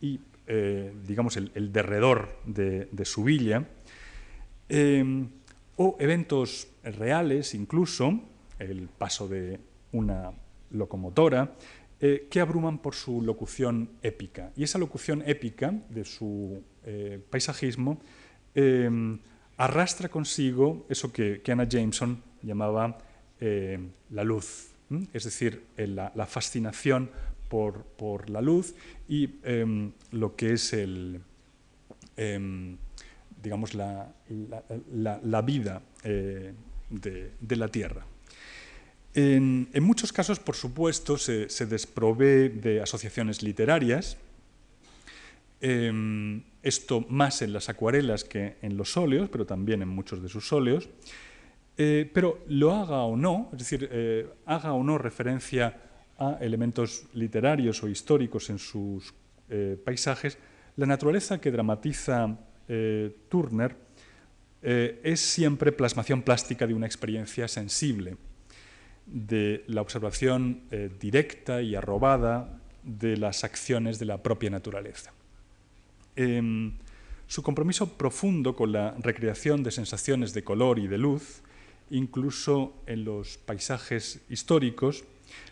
y, eh, digamos, el, derredor de, su villa, em, o eventos reales, incluso el paso de una locomotora, eh, que abruman por su locución épica. Y esa locución épica de su paisajismo em, arrastra consigo eso que, Anna Jameson llamaba eh, la luz, es decir, la, fascinación por, la luz y em, lo que es el, em, digamos, la, vida de la Tierra. En, muchos casos, por supuesto, se, desprovee de asociaciones literarias, em, esto más en las acuarelas que en los óleos, pero también en muchos de sus óleos, eh, pero lo haga o no, es decir, eh, haga o no referencia a elementos literarios o históricos en sus eh, paisajes, la naturaleza que dramatiza Turner es siempre plasmación plástica de una experiencia sensible, de la observación directa y arrobada de las acciones de la propia naturaleza. Em, su compromiso profundo con la recreación de sensaciones de color y de luz, incluso en los paisajes históricos,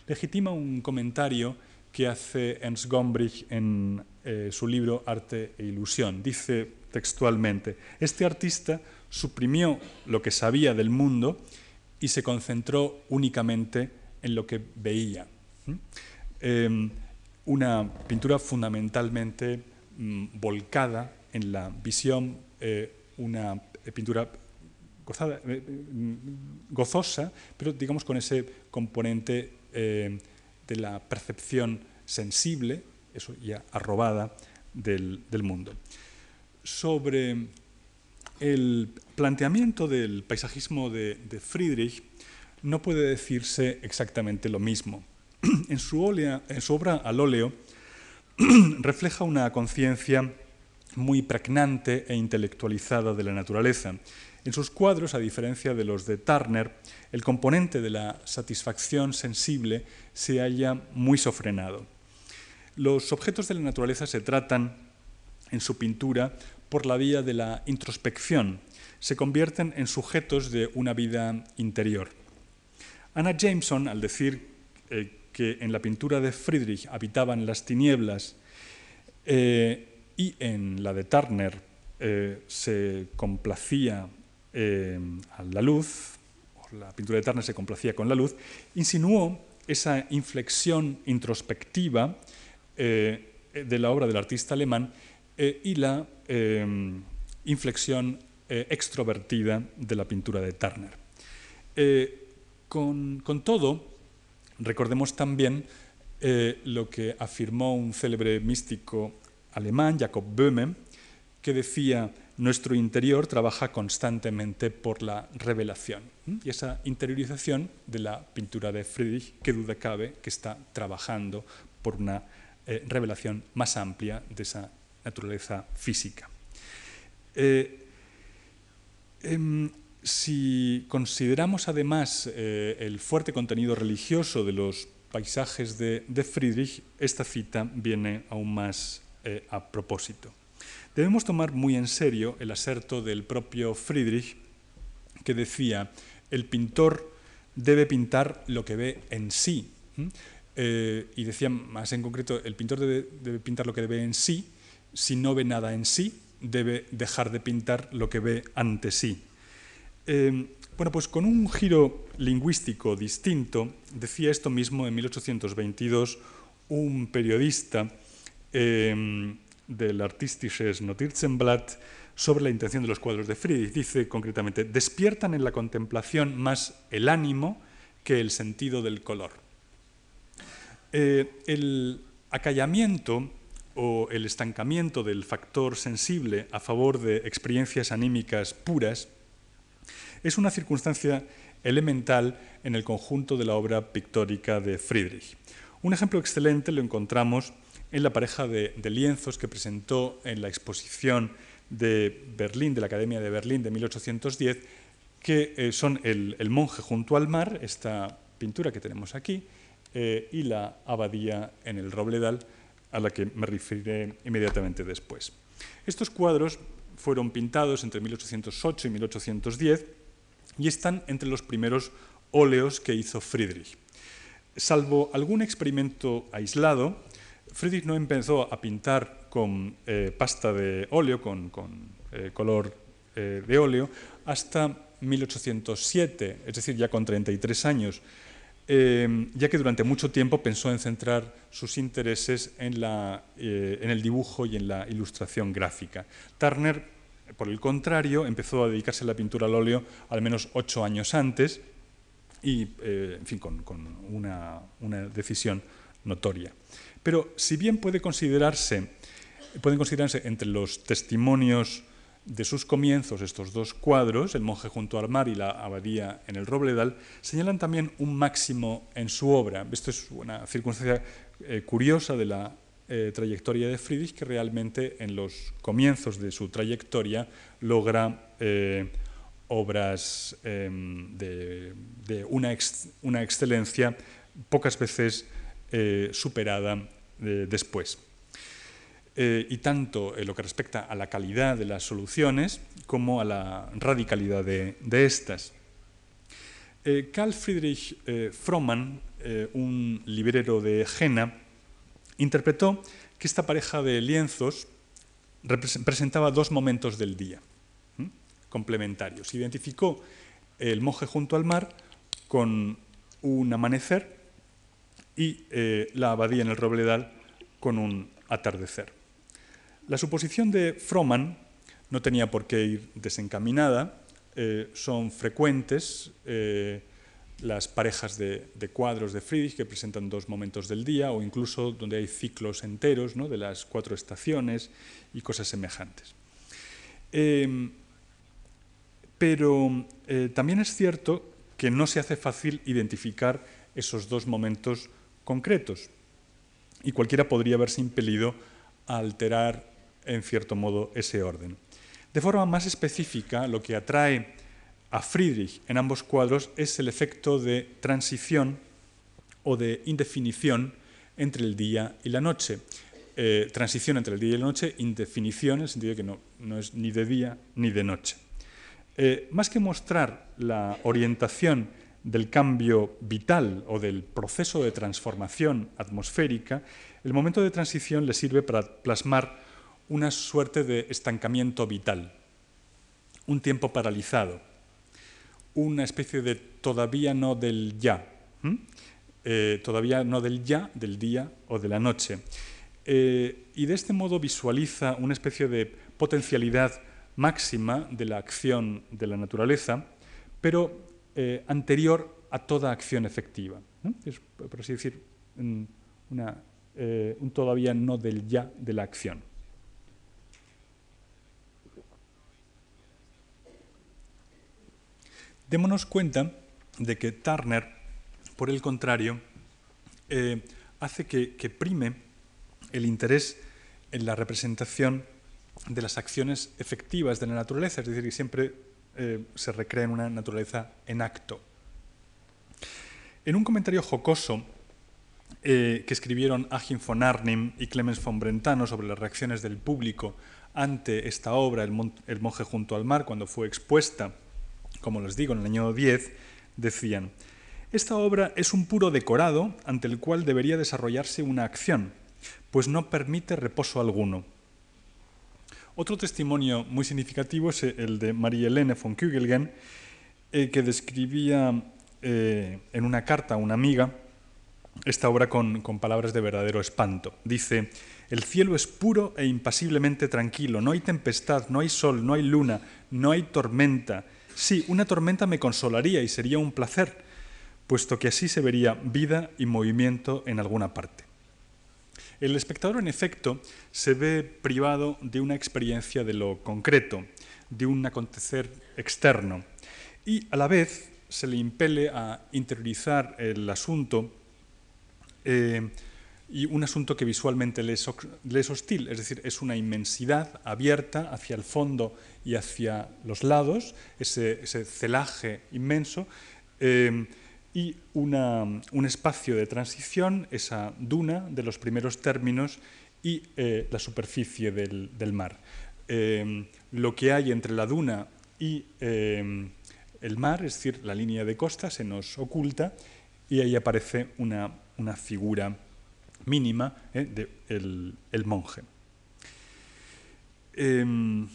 legitima un comentario que hace Ernst Gombrich en eh, su libro Arte e Ilusión. Dice textualmente, este artista suprimió lo que sabía del mundo y se concentró únicamente en lo que veía. Em, una pintura fundamentalmente mm, volcada en la visión, eh, una pintura eh, mm, gozosa, pero digamos con ese componente eh, de la percepción sensible, eso ya arrobada del, mundo. Sobre el planteamiento del paisajismo de, de Friedrich, no puede decirse exactamente lo mismo. en su, obra al óleo refleja una conciencia muy pregnante e intelectualizada de la naturaleza. En sus cuadros, a diferencia de los de Turner, el componente de la satisfacción sensible se halla muy sofrenado. Los objetos de la naturaleza se tratan en su pintura por la vía de la introspección, se convierten en sujetos de una vida interior. Anna Jameson, al decir eh, que en la pintura de Friedrich habitaban las tinieblas eh, y en la de Turner eh, se complacía eh, a la luz, la pintura de Turner se complacía con la luz, insinuó esa inflexión introspectiva de la obra del artista alemán y la inflexión extrovertida de la pintura de Turner. Con, con, todo, Recordemos también eh, lo que afirmó un célebre místico alemán, Jacob Böhme, que decía, nuestro interior trabaja constantemente por la revelación. Y esa interiorización de la pintura de Friedrich, que duda cabe que está trabajando por una eh, revelación más amplia de esa naturaleza física. Eh, em, si consideramos además eh, el fuerte contenido religioso de los paisajes de, Friedrich, esta cita viene aún más eh, a propósito. Debemos tomar muy en serio el aserto del propio Friedrich que decía, el pintor debe pintar lo que ve en sí. Eh, y decía más en concreto, el pintor debe, debe pintar lo que ve en sí, si no ve nada en sí, debe dejar de pintar lo que ve ante sí. Em, bueno, pues con un giro lingüístico distinto, decía esto mismo en 1822 un periodista em, del Artistisches Notitienblatt sobre la intención de los cuadros de Friedrich. Dice concretamente, despiertan en la contemplación más el ánimo que el sentido del color. Eh, el acallamiento o el estancamiento del factor sensible a favor de experiencias anímicas puras es una circunstancia elemental en el conjunto de la obra pictórica de Friedrich. Un ejemplo excelente lo encontramos en la pareja de, lienzos que presentó en la exposición de Berlín, de la Academia de Berlín de 1810, que eh, son el, monje junto al mar, esta pintura que tenemos aquí, eh, y la abadía en el Robledal, a la que me referiré inmediatamente después. Estos cuadros fueron pintados entre 1808 y 1810 y están entre los primeros óleos que hizo Friedrich. Salvo algún experimento aislado, Friedrich no empezó a pintar con eh, pasta de óleo, con, eh, color eh, de óleo, hasta 1807, es decir, ya con 33 años, ya que durante mucho tiempo pensó en centrar sus intereses en, en el dibujo y en la ilustración gráfica. Turner por el contrario, empezó a dedicarse a la pintura al óleo al menos ocho años antes y, eh, en fin, con, una, decisión notoria. Pero si bien puede considerarse, pueden considerarse entre los testimonios de sus comienzos estos dos cuadros, El monje junto al mar y La abadía en el Robledal, señalan también un máximo en su obra. Esto es una circunstancia eh, curiosa de la trayectoria de Friedrich que realmente en los comienzos de su trayectoria logra obras em, de, una, una, excelencia pocas veces superada después. Eh, y tanto en lo que respecta a la calidad de las soluciones como a la radicalidad de, estas. Eh, Carl Friedrich eh, Froman, un librero de Jena, interpretó que esta pareja de lienzos presentaba dos momentos del día complementarios. Identificó el monje junto al mar con un amanecer y la abadía en el Robledal con un atardecer. La suposición de Froman no tenía por qué ir desencaminada, eh, son frecuentes eh, las parejas de, cuadros de Friedrich que presentan dos momentos del día o incluso donde hay ciclos enteros ¿no? de las cuatro estaciones y cosas semejantes. Em, pero eh, también es cierto que no se hace fácil identificar esos dos momentos concretos y cualquiera podría verse impelido a alterar en cierto modo, ese orden. De forma más específica, lo que atrae a Friedrich en ambos cuadros es el efecto de transición o de indefinición entre el día y la noche. Eh, transición entre el día y la noche, indefinición, en el sentido de que no, no es ni de día ni de noche. Eh, más que mostrar la orientación del cambio vital o del proceso de transformación atmosférica, el momento de transición le sirve para plasmar una suerte de estancamiento vital, un tiempo paralizado, una especie de todavía no del ya, eh, todavía no del ya, del día o de la noche. Eh, y de este modo visualiza una especie de potencialidad máxima de la acción de la naturaleza, pero eh, anterior a toda acción efectiva. Es, por así decir, un todavía no del ya de la acción. Démonos cuenta de que Turner, por el contrario, eh, hace que, prime el interés en la representación de las acciones efectivas de la naturaleza, es decir, que siempre eh, se recrea en una naturaleza en acto. En un comentario jocoso eh, que escribieron Agin von Arnim y Clemens von Brentano sobre las reacciones del público ante esta obra, El, monje junto al mar, cuando fue expuesta como les digo, en el año 10, decían, esta obra es un puro decorado ante el cual debería desarrollarse una acción, pues no permite reposo alguno. Otro testimonio muy significativo es el de Marie-Helene von Kügelgen, eh, que describía eh, en una carta a una amiga esta obra con, con palabras de verdadero espanto. Dice, el cielo es puro e impasiblemente tranquilo, no hay tempestad, no hay sol, no hay luna, no hay tormenta, Sí, una tormenta me consolaría y sería un placer, puesto que así se vería vida y movimiento en alguna parte. El espectador, en efecto, se ve privado de una experiencia de lo concreto, de un acontecer externo, y a la vez se le impele a interiorizar el asunto eh, y un asunto que visualmente le es, hostil, es decir, es una inmensidad abierta hacia el fondo y hacia los lados, ese, celaje inmenso, eh, y un espacio de transición, esa duna de los primeros términos y eh, la superficie del, mar. Eh, lo que hay entre la duna y el mar, es decir, la línea de costa, se nos oculta y ahí aparece una, una figura mínima del de el monje. Em,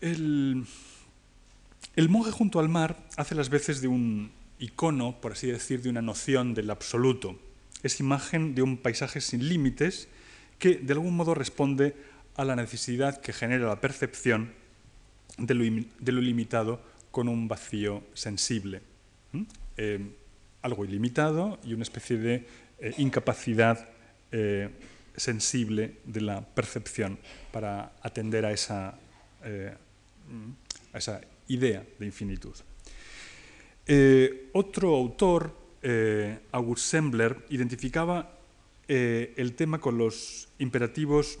el, monje junto al mar hace las veces de un icono, por así decir, de una noción del absoluto. Es imagen de un paisaje sin límites que de algún modo responde a la necesidad que genera la percepción de lo, ilimitado con un vacío sensible algo ilimitado y una especie de eh, incapacidad eh, sensible de la percepción para atender a esa, eh, a esa idea de infinitud. otro autor August Sembler identificaba el tema con los imperativos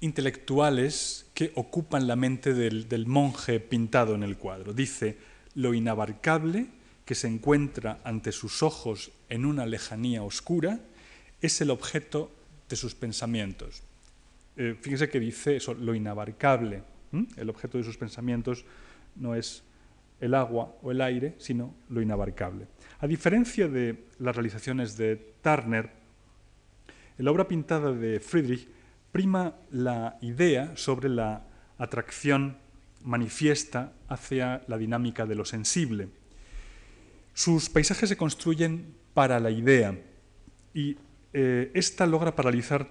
intelectuales que ocupan la mente del, del, monje pintado en el cuadro. Dice, lo inabarcable que se encuentra ante sus ojos en una lejanía oscura es el objeto de sus pensamientos. Eh, fíjense que dice eso, lo inabarcable. El objeto de sus pensamientos no es el agua o el aire, sino lo inabarcable. A diferencia de las realizaciones de Turner, la obra pintada de Friedrich prima la idea sobre la atracción manifiesta hacia la dinámica de lo sensible. Sus paisajes se construyen para la idea y eh, esta logra paralizar,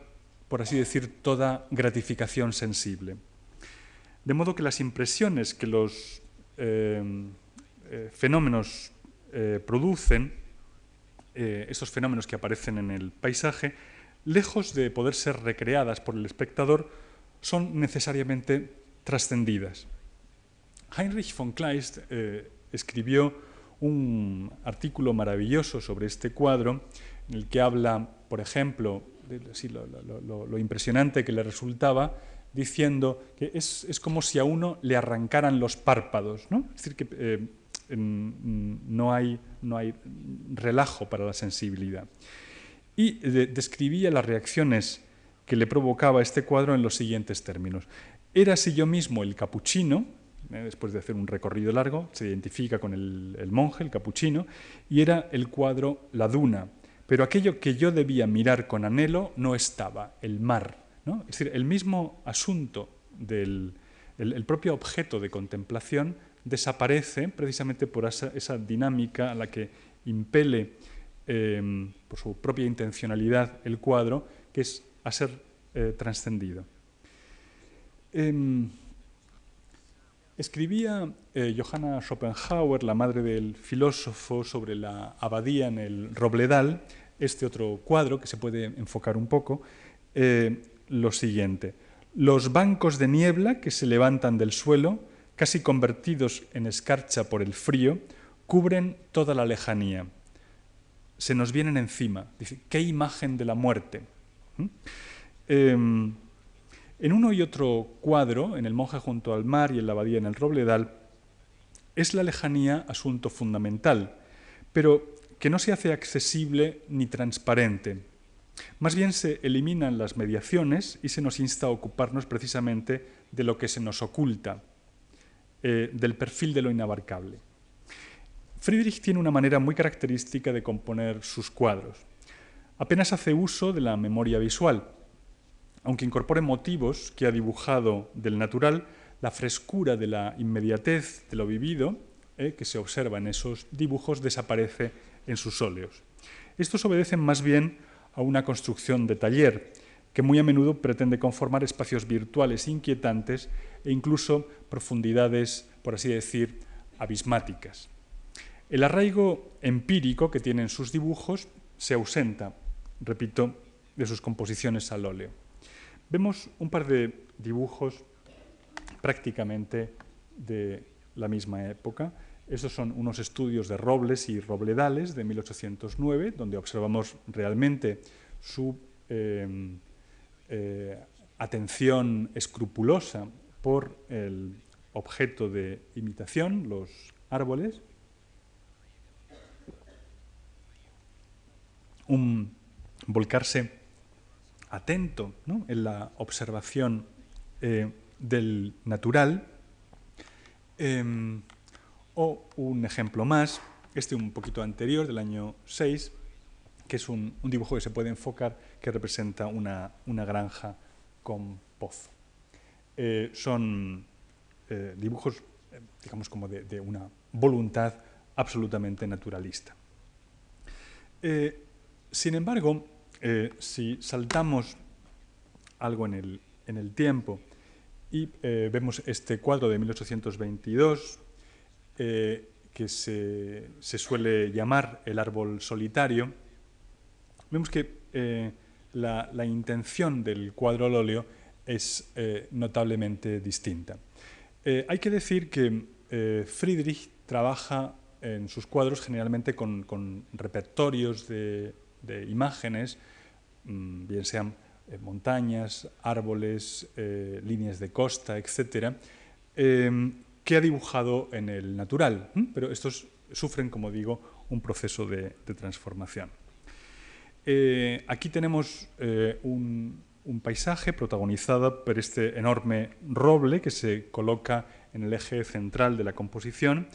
por así decir, toda gratificación sensible. De modo que las impresiones que los eh, eh, fenómenos producen, esos fenómenos que aparecen en el paisaje, lejos de poder ser recreadas por el espectador, son necesariamente trascendidas. Heinrich von Kleist escribió un artículo maravilloso sobre este cuadro, en el que habla, por ejemplo, de lo, impresionante que le resultaba, diciendo que es, como si a uno le arrancaran los párpados. ¿no? Es decir, que eh, no, hay, no hay relajo para la sensibilidad. Y describía las reacciones que le provocaba este cuadro en los siguientes términos. Era si yo mismo el capuchino, después de hacer un recorrido largo, se identifica con el, monje, el capuchino, y era el cuadro La Duna. Pero aquello que yo debía mirar con anhelo no estaba, el mar. Es decir, el mismo asunto del el, propio objeto de contemplación desaparece precisamente por esa, dinámica a la que impele em, por su propia intencionalidad el cuadro, que es a ser eh, trascendido. Em, Escribía eh, Johanna Schopenhauer, la madre del filósofo, sobre la abadía en el Robledal, este otro cuadro que se puede enfocar un poco, eh, lo siguiente. Los bancos de niebla que se levantan del suelo, casi convertidos en escarcha por el frío, cubren toda la lejanía. Se nos vienen encima. Dice, ¿qué imagen de la muerte? ¿Mm? Em, en uno y otro cuadro, en El monje junto al mar y en la abadía en el Robledal, es la lejanía asunto fundamental, pero que no se hace accesible ni transparente. Más bien se eliminan las mediaciones y se nos insta a ocuparnos precisamente de lo que se nos oculta, eh, del perfil de lo inabarcable. Friedrich tiene una manera muy característica de componer sus cuadros. Apenas hace uso de la memoria visual, aunque incorpore motivos que ha dibujado del natural, la frescura de la inmediatez de lo vivido, eh, que se observa en esos dibujos, desaparece en sus óleos. Estos obedecen más bien a una construcción de taller, que muy a menudo pretende conformar espacios virtuales inquietantes e incluso profundidades, por así decir, abismáticas. El arraigo empírico que tienen sus dibujos se ausenta, repito, de sus composiciones al óleo. Vemos un par de dibujos prácticamente de la misma época. Estos son unos estudios de robles y robledales de 1809, donde observamos realmente su em, eh, atención escrupulosa por el objeto de imitación, los árboles. Un volcarse atento en la observación eh, del natural. Em, o un ejemplo más, este un poquito anterior, del año 6, que es un, dibujo que se puede enfocar que representa una, granja con pozo. Eh, son eh, dibujos, digamos, como de, una voluntad absolutamente naturalista. sin embargo, eh, si saltamos algo en el, tiempo y eh, vemos este cuadro de 1822, eh, que se, suele llamar el árbol solitario, vemos que la, la, intención del cuadro al óleo es notablemente distinta. hay que decir que Friedrich trabaja en sus cuadros generalmente con, repertorios de, imágenes, mm, bien sean eh, montañas, árboles, eh, líneas de costa, etc., que ha dibujado en el natural, pero estos sufren, como digo, un proceso de, transformación. aquí tenemos un paisaje protagonizado por este enorme roble que se coloca en el eje central de la composición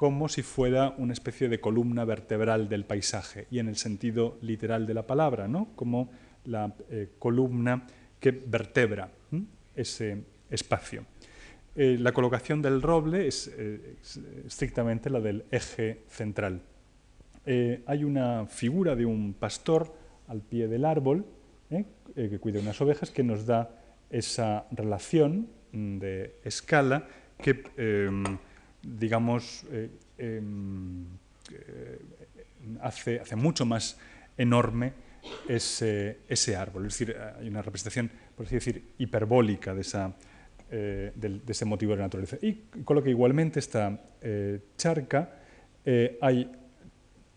como si fuera una especie de columna vertebral del paisaje y en el sentido literal de la palabra, ¿no? como la eh, columna que vertebra ese espacio. Eh, la colocación del roble es, eh, estrictamente la del eje central. hay una figura de un pastor al pie del árbol que cuida unas ovejas que nos da esa relación mm, de escala que, em, digamos, eh, em, eh, hace, hace, mucho más enorme ese, ese, árbol. Es decir, hay una representación, por así decir, hiperbólica de, esa, eh, de, ese motivo de la naturaleza. Y coloca igualmente esta charca, hay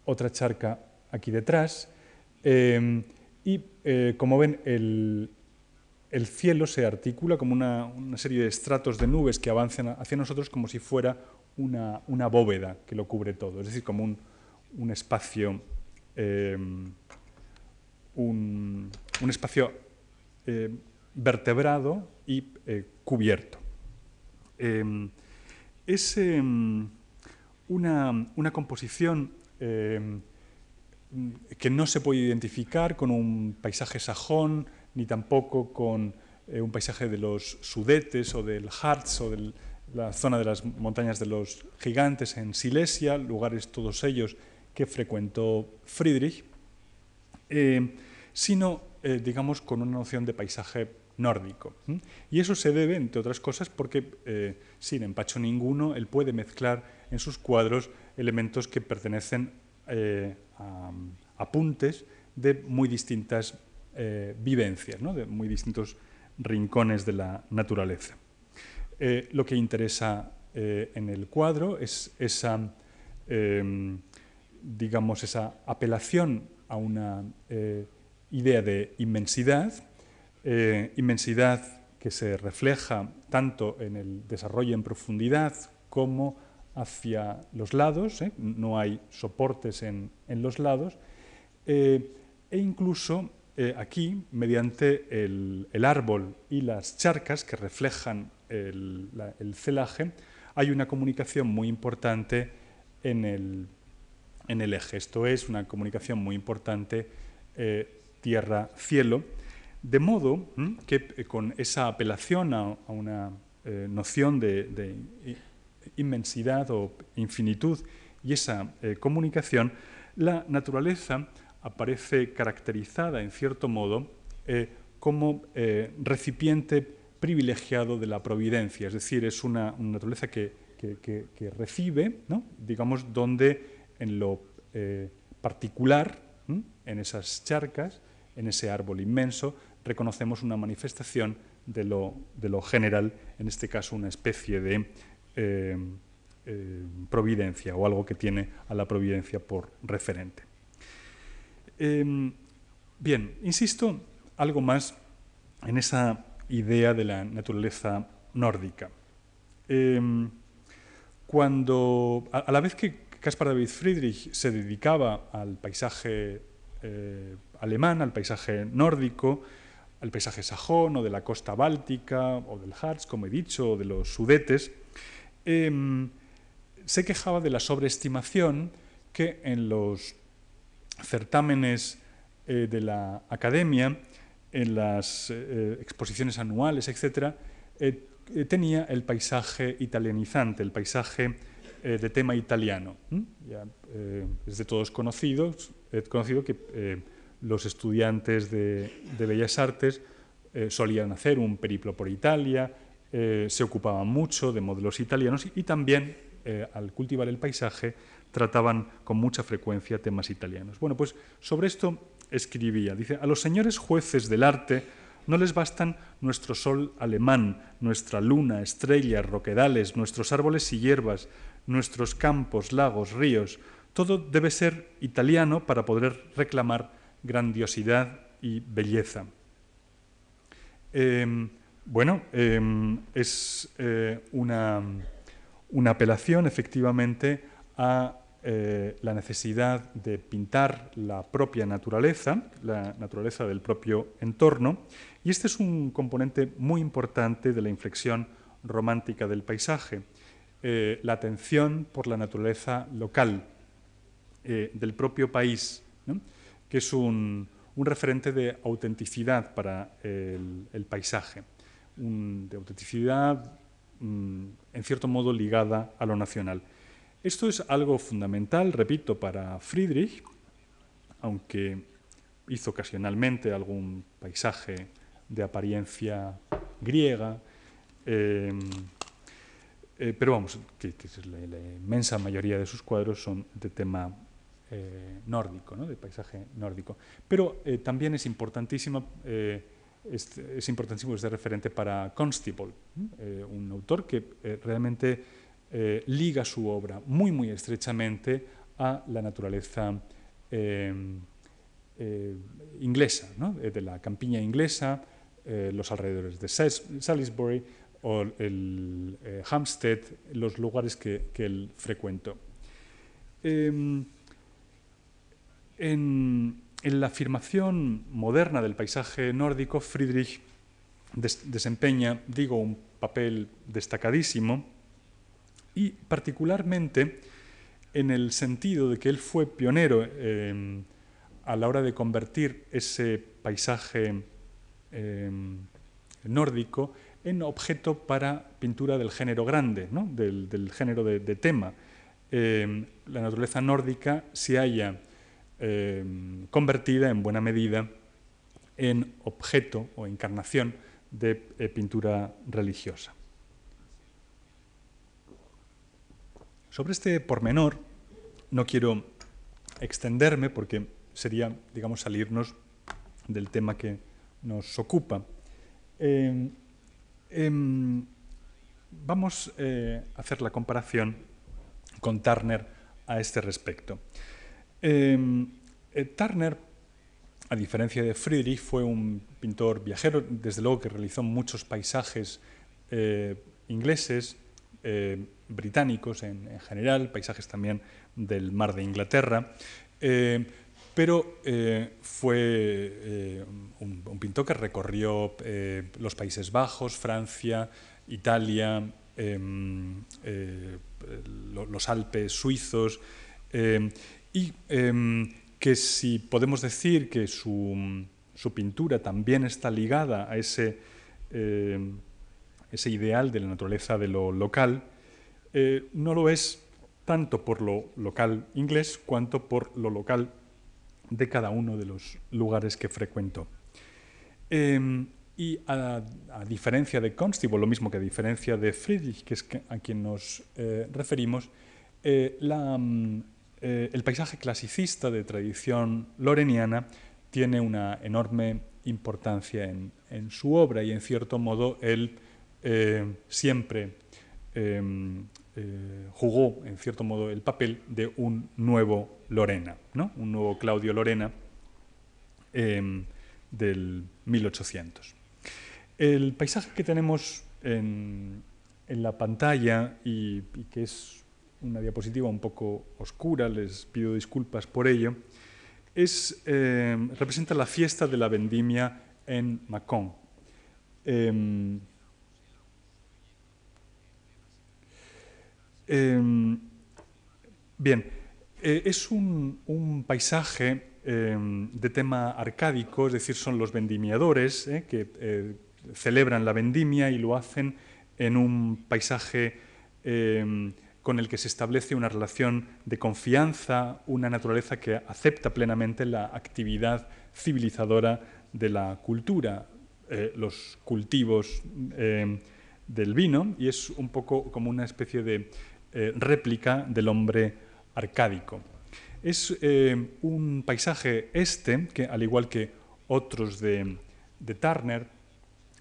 otra charca aquí detrás, em, y como ven, el, el cielo se articula como una, serie de estratos de nubes que avanzan hacia nosotros como si fuera una, bóveda que lo cubre todo, es decir, como un, espacio, un, espacio eh, vertebrado y eh, cubierto. es una, una, composición que no se puede identificar con un paisaje sajón, ni tampoco con eh, un paisaje de los Sudetes o del Harz o de la zona de las montañas de los gigantes en Silesia, lugares todos ellos que frecuentó Friedrich, eh, sino, eh, digamos, con una noción de paisaje nórdico. Y eso se debe, entre otras cosas, porque sin empacho ninguno, él puede mezclar en sus cuadros elementos que pertenecen a apuntes de muy distintas eh, vivencias de muy distintos rincones de la naturaleza. Eh, lo que interesa eh, en el cuadro es esa, em, digamos, esa apelación a una idea de inmensidad, inmensidad que se refleja tanto en el desarrollo en profundidad como hacia los lados, no hay soportes en, en los lados, e incluso eh, aquí, mediante el, árbol y las charcas que reflejan el, celaje, hay una comunicación muy importante en el, eje. Esto es una comunicación muy importante eh, tierra-cielo, de modo que eh, con esa apelación a, una noción de, inmensidad o infinitud y esa comunicación, la naturaleza aparece caracterizada, en cierto modo, eh, como eh, recipiente privilegiado de la providencia, es decir, es una, naturaleza que, recibe, digamos, donde en lo eh, particular, en esas charcas, en ese árbol inmenso, reconocemos una manifestación de lo, de lo general, en este caso una especie de providencia o algo que tiene a la providencia por referente. Em, bien, insisto algo más en esa idea de la naturaleza nórdica. Em, cuando, a, la vez que Caspar David Friedrich se dedicaba al paisaje eh, alemán, al paisaje nórdico, al paisaje sajón o de la costa báltica o del Harz, como he dicho, o de los Sudetes, em, se quejaba de la sobreestimación que en los certámenes eh, de la academia, en las eh, exposiciones anuales, etc., eh, tenía el paisaje italianizante, el paisaje de tema italiano. Ya, es de todos conocidos, conocido que los estudiantes de, de Bellas Artes solían hacer un periplo por Italia, se ocupaban mucho de modelos italianos y también al cultivar el paisaje trataban con mucha frecuencia temas italianos. Bueno, pues sobre esto escribía, dice, a los señores jueces del arte no les bastan nuestro sol alemán, nuestra luna, estrellas, roquedales, nuestros árboles y hierbas, nuestros campos, lagos, ríos, todo debe ser italiano para poder reclamar grandiosidad y belleza. Em, bueno, em, es eh, una, una, apelación efectivamente a eh, la necesidad de pintar la propia naturaleza, la naturaleza del propio entorno, y este es un componente muy importante de la inflexión romántica del paisaje, eh, la atención por la naturaleza local del propio país, que es un, un referente de autenticidad para el, paisaje, de autenticidad mm, en cierto modo ligada a lo nacional. Esto es algo fundamental, repito, para Friedrich, aunque hizo ocasionalmente algún paisaje de apariencia griega, em, eh, pero vamos, que, la, inmensa mayoría de sus cuadros son de tema eh, nórdico, de paisaje nórdico. Pero eh, también es importantísimo, eh, es, importantísimo este referente para Constable, un autor que realmente liga su obra muy, muy estrechamente a la naturaleza inglesa, de la campiña inglesa, los alrededores de Salisbury o el Hampstead, los lugares que, que él frecuentó. Em, en, la afirmación moderna del paisaje nórdico, Friedrich desempeña, digo, un papel destacadísimo y particularmente en el sentido de que él fue pionero em, a la hora de convertir ese paisaje em, nórdico en objeto para pintura del género grande, del, género de, tema. Em, la naturaleza nórdica se halla convertida en buena medida en objeto o encarnación de eh, pintura religiosa. Sobre este pormenor no quiero extenderme porque sería, digamos, salirnos del tema que nos ocupa. Em, em, vamos eh, a hacer la comparación con Turner a este respecto. Em, eh, Turner, a diferencia de Friedrich, fue un pintor viajero, desde luego que realizó muchos paisajes eh, ingleses, eh, británicos en, general, paisajes también del mar de Inglaterra, pero fue un, pintor que recorrió los Países Bajos, Francia, Italia, em, los Alpes suizos, y em, que si podemos decir que su, pintura también está ligada a ese, ese, ideal de la naturaleza de lo local, eh, no lo es tanto por lo local inglés cuanto por lo local de cada uno de los lugares que frecuento. Em, y a, diferencia de Constable, lo mismo que a diferencia de Friedrich, que es a quien nos eh, referimos, eh, mm, el paisaje clasicista de tradición loreniana tiene una enorme importancia en, su obra y en cierto modo él eh, siempre em, eh, jugó en cierto modo el papel de un nuevo Lorena, ¿no? un nuevo Claudio Lorena em, del 1800. El paisaje que tenemos en, la pantalla y que es una diapositiva un poco oscura, les pido disculpas por ello, es, eh, representa la fiesta de la vendimia en Mâcon. Em, em, bien, eh, es un, paisaje em, de tema arcádico, es decir, son los vendimiadores eh, que celebran la vendimia y lo hacen en un paisaje con el que se establece una relación de confianza, una naturaleza que acepta plenamente la actividad civilizadora de la cultura, eh, los cultivos eh, del vino, y es un poco como una especie de eh, réplica del hombre arcádico. Es un paisaje este, que al igual que otros de, de Turner,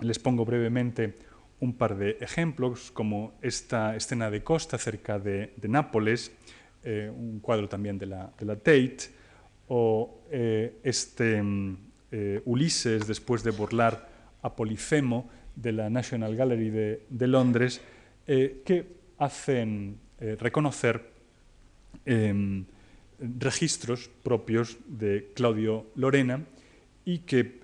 les pongo brevemente un par de ejemplos, como esta escena de costa cerca de, Nápoles, eh, un cuadro también de la, Tate, o eh, este mm, eh, Ulises después de burlar a Polifemo de la National Gallery de, Londres, que hacen reconocer em, registros propios de Claudio Lorena y que,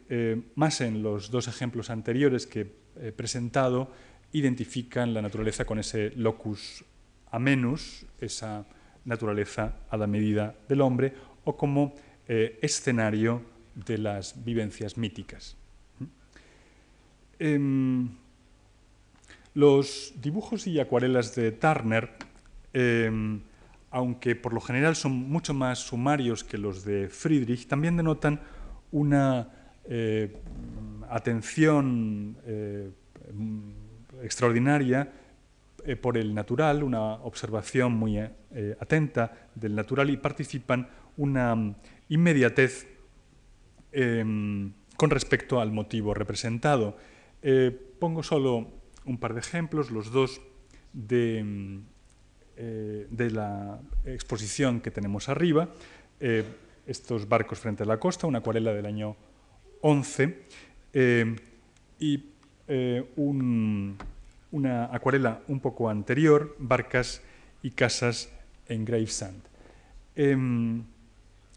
más en los dos ejemplos anteriores que eh, presentado identifican la naturaleza con ese locus amenus, esa naturaleza a la medida del hombre, o como eh, escenario de las vivencias míticas. Em, los dibujos y acuarelas de Turner, em, aunque por lo general son mucho más sumarios que los de Friedrich, también denotan una eh, atención eh, extraordinaria eh, por el natural, una observación muy atenta del natural y participan una inmediatez em, con respecto al motivo representado. pongo solo un par de ejemplos, los dos de, mm, de la exposición que tenemos arriba. estos barcos frente a la costa, una acuarela del año 11 eh, y eh, una acuarela un poco anterior, Barcas y Casas en Gravesend. Em,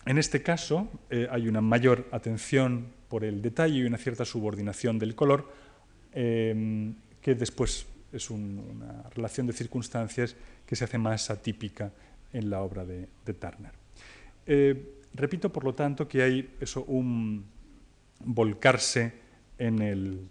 en este caso eh, hay una mayor atención por el detalle y una cierta subordinación del color, em, que después es una relación de circunstancias que se hace más atípica en la obra de, Turner. repito, por lo tanto, que hay eso, un, volcarse en el,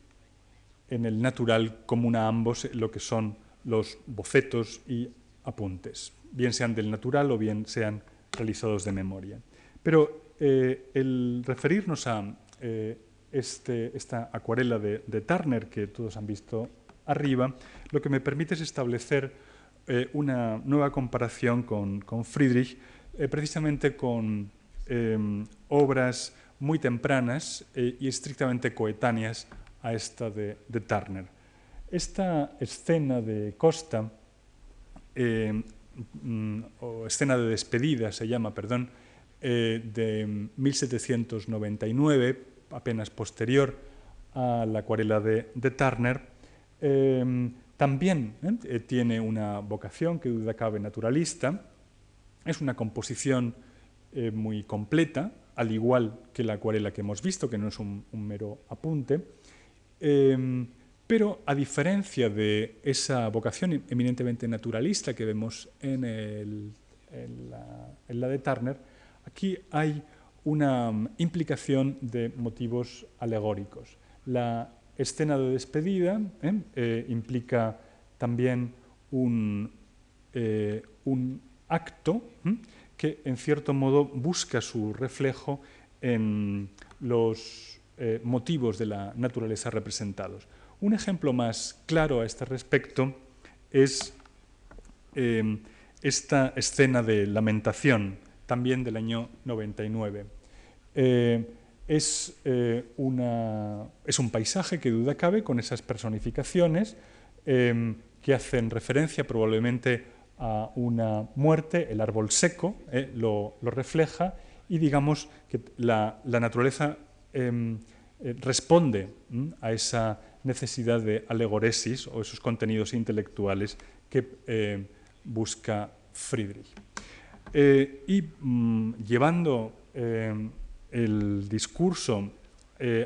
en el natural común a ambos lo que son los bocetos y apuntes, bien sean del natural o bien sean realizados de memoria. Pero eh, el referirnos a eh, este, esta acuarela de, Turner que todos han visto arriba, lo que me permite es establecer eh, una nueva comparación con, Friedrich, precisamente con obras muy tempranas eh, y estrictamente coetáneas a esta de, Turner. Esta escena de Costa, eh, mm, o escena de despedida se llama, perdón, eh, de 1799, apenas posterior a la acuarela de, Turner, también tiene una vocación que duda cabe naturalista, es una composición muy completa, al igual que la acuarela que hemos visto, que no es un, mero apunte, em, pero a diferencia de esa vocación eminentemente naturalista que vemos en, la, de Turner, aquí hay una mm, implicación de motivos alegóricos. La escena de despedida ¿eh? Eh, implica también un, eh, acto que en cierto modo busca su reflejo en los motivos de la naturaleza representados. Un ejemplo más claro a este respecto es esta escena de lamentación, también del año 99. Eh, es, una, es, un paisaje que duda cabe con esas personificaciones que hacen referencia probablemente a una muerte, el árbol seco eh, lo, refleja y digamos que la, naturaleza em, eh, responde a esa necesidad de alegoresis o esos contenidos intelectuales que eh, busca Friedrich. y mm, llevando em, el discurso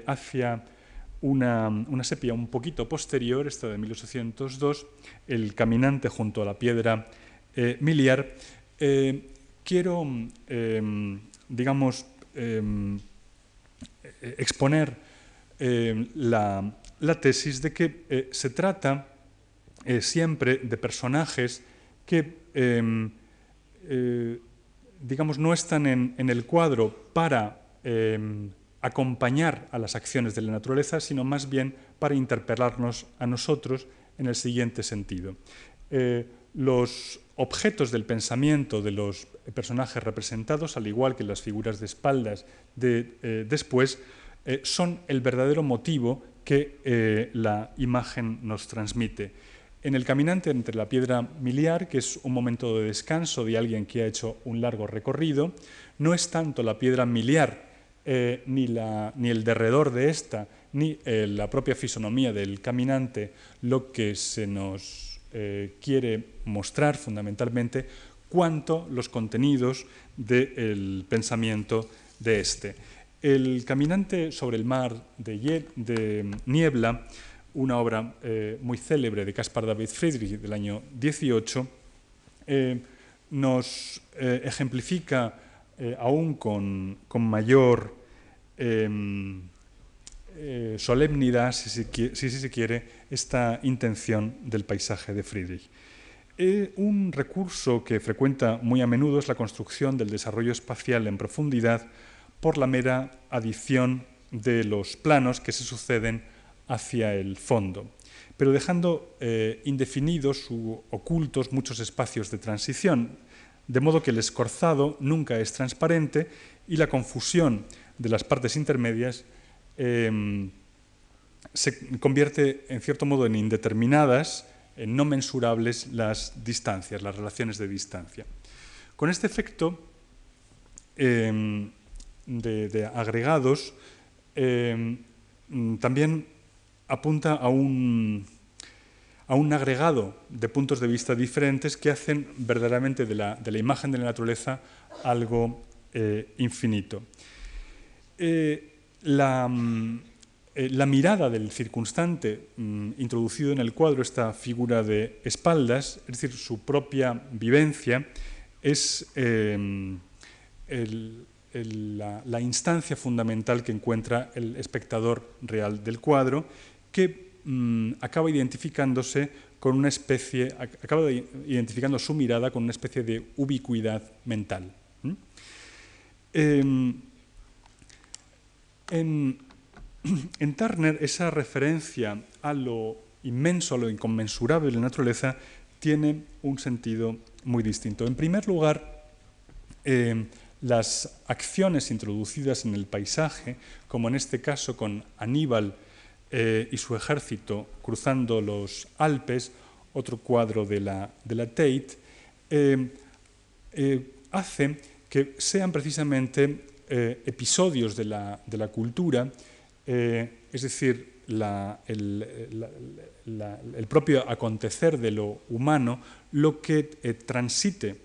hacia una, una, sepia un poquito posterior, esta de 1802, el caminante junto a la piedra eh, miliar, eh, quiero, em, digamos, em, exponer em, la, tesis de que se trata siempre de personajes que, digamos, no están en el cuadro para acompañar a las acciones de la naturaleza, sino más bien para interpelarnos a nosotros en el siguiente sentido. Eh, los objetos del pensamiento de los personajes representados, al igual que las figuras de espaldas de, eh, después, eh, son el verdadero motivo que la imagen nos transmite. En el caminante entre la piedra miliar, que es un momento de descanso de alguien que ha hecho un largo recorrido, no es tanto la piedra miliar ni, ni, el derredor de esta, ni la propia fisonomía del caminante lo que se nos quiere mostrar fundamentalmente, cuanto los contenidos del pensamiento de este. El caminante sobre el mar de, Niebla, una obra eh, muy célebre de Caspar David Friedrich del año 18, eh, nos eh, aún con, mayor em, solemnidad, si, si, se quiere, esta intención del paisaje de Friedrich. un recurso que frecuenta muy a menudo es la construcción del desarrollo espacial en profundidad por la mera adición de los planos que se suceden hacia el fondo, pero dejando eh, indefinidos u ocultos muchos espacios de transición, de modo que el escorzado nunca es transparente y la confusión de las partes intermedias em, se convierte en cierto modo en indeterminadas, en no mensurables las distancias, las relaciones de distancia. Con este efecto, em, de, agregados eh, también apunta a un, a un agregado de puntos de vista diferentes que hacen verdaderamente de la, imagen de la naturaleza algo eh, infinito. Eh, la, la, mirada del circunstante mm, introducido en el cuadro, esta figura de espaldas, es decir, su propia vivencia, es el, la, instancia fundamental que encuentra el espectador real del cuadro, que mm, acaba identificándose con una especie, acaba identificando su mirada con una especie de ubicuidad mental. Em, en, en, Turner, esa referencia a lo inmenso, a lo inconmensurable de la naturaleza, tiene un sentido muy distinto. En primer lugar, em, las acciones introducidas en el paisaje, como en este caso con Aníbal eh, y su ejército cruzando los Alpes, otro cuadro de la, de Tate, eh, eh, hace que sean precisamente episodios de la, de la cultura, es decir, el, propio acontecer de lo humano, lo que transite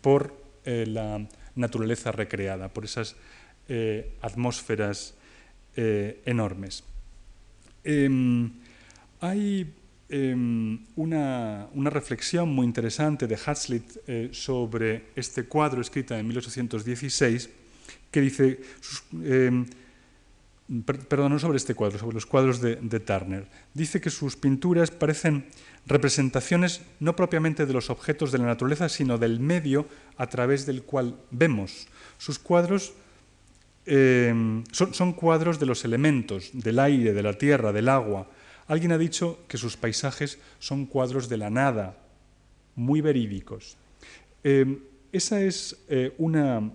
por la naturaleza recreada, por esas eh, atmósferas eh, enormes. Em, hay em, una, reflexión muy interesante de Hazlitt eh, sobre este cuadro escrita en 1816 que dice, em, perdón, no sobre este cuadro, sobre los cuadros de, de Turner, dice que sus pinturas parecen representaciones no propiamente de los objetos de la naturaleza, sino del medio a través del cual vemos. Sus cuadros eh, son, cuadros de los elementos, del aire, de la tierra, del agua. Alguien ha dicho que sus paisajes son cuadros de la nada, muy verídicos. Eh, esa es eh, una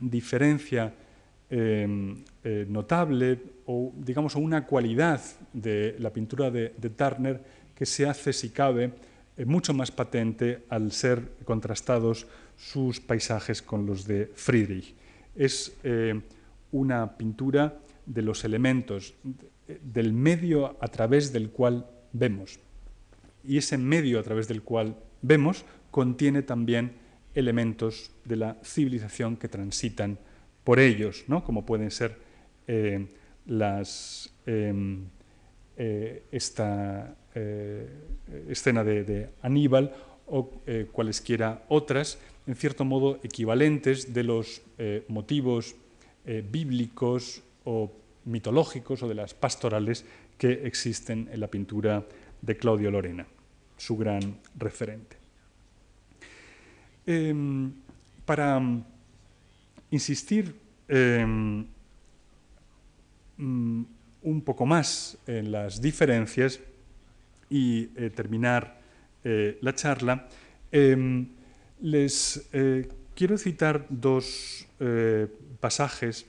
diferencia notable o, digamos, una cualidad de la pintura de Turner que se hace, si cabe, eh, mucho más patente al ser contrastados sus paisajes con los de Friedrich. Es eh, una pintura de los elementos, del medio a través del cual vemos. Y ese medio a través del cual vemos contiene también elementos de la civilización que transitan por ellos, ¿no? como pueden ser eh, las, em, esta eh, escena de, Aníbal o eh, cualesquiera otras, en cierto modo equivalentes de los eh, bíblicos o mitológicos o de las pastorales que existen en la pintura de Claudio Lorena, su gran referente. Em, para insistir em, mm, un poco más en las diferencias, y eh, terminar eh, la charla, em, les quiero citar dos pasajes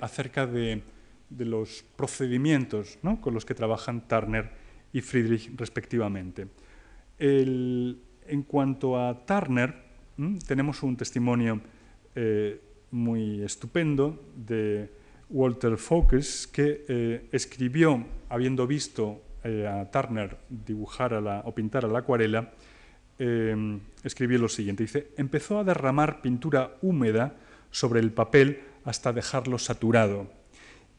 acerca de, los procedimientos con los que trabajan Turner y Friedrich respectivamente. en cuanto a Turner, tenemos un testimonio eh, muy estupendo de Walter Focus, que eh, escribió, habiendo visto eh, a Turner dibujar o pintar a la acuarela, escribió lo siguiente, dice, empezó a derramar pintura húmeda sobre el papel hasta dejarlo saturado,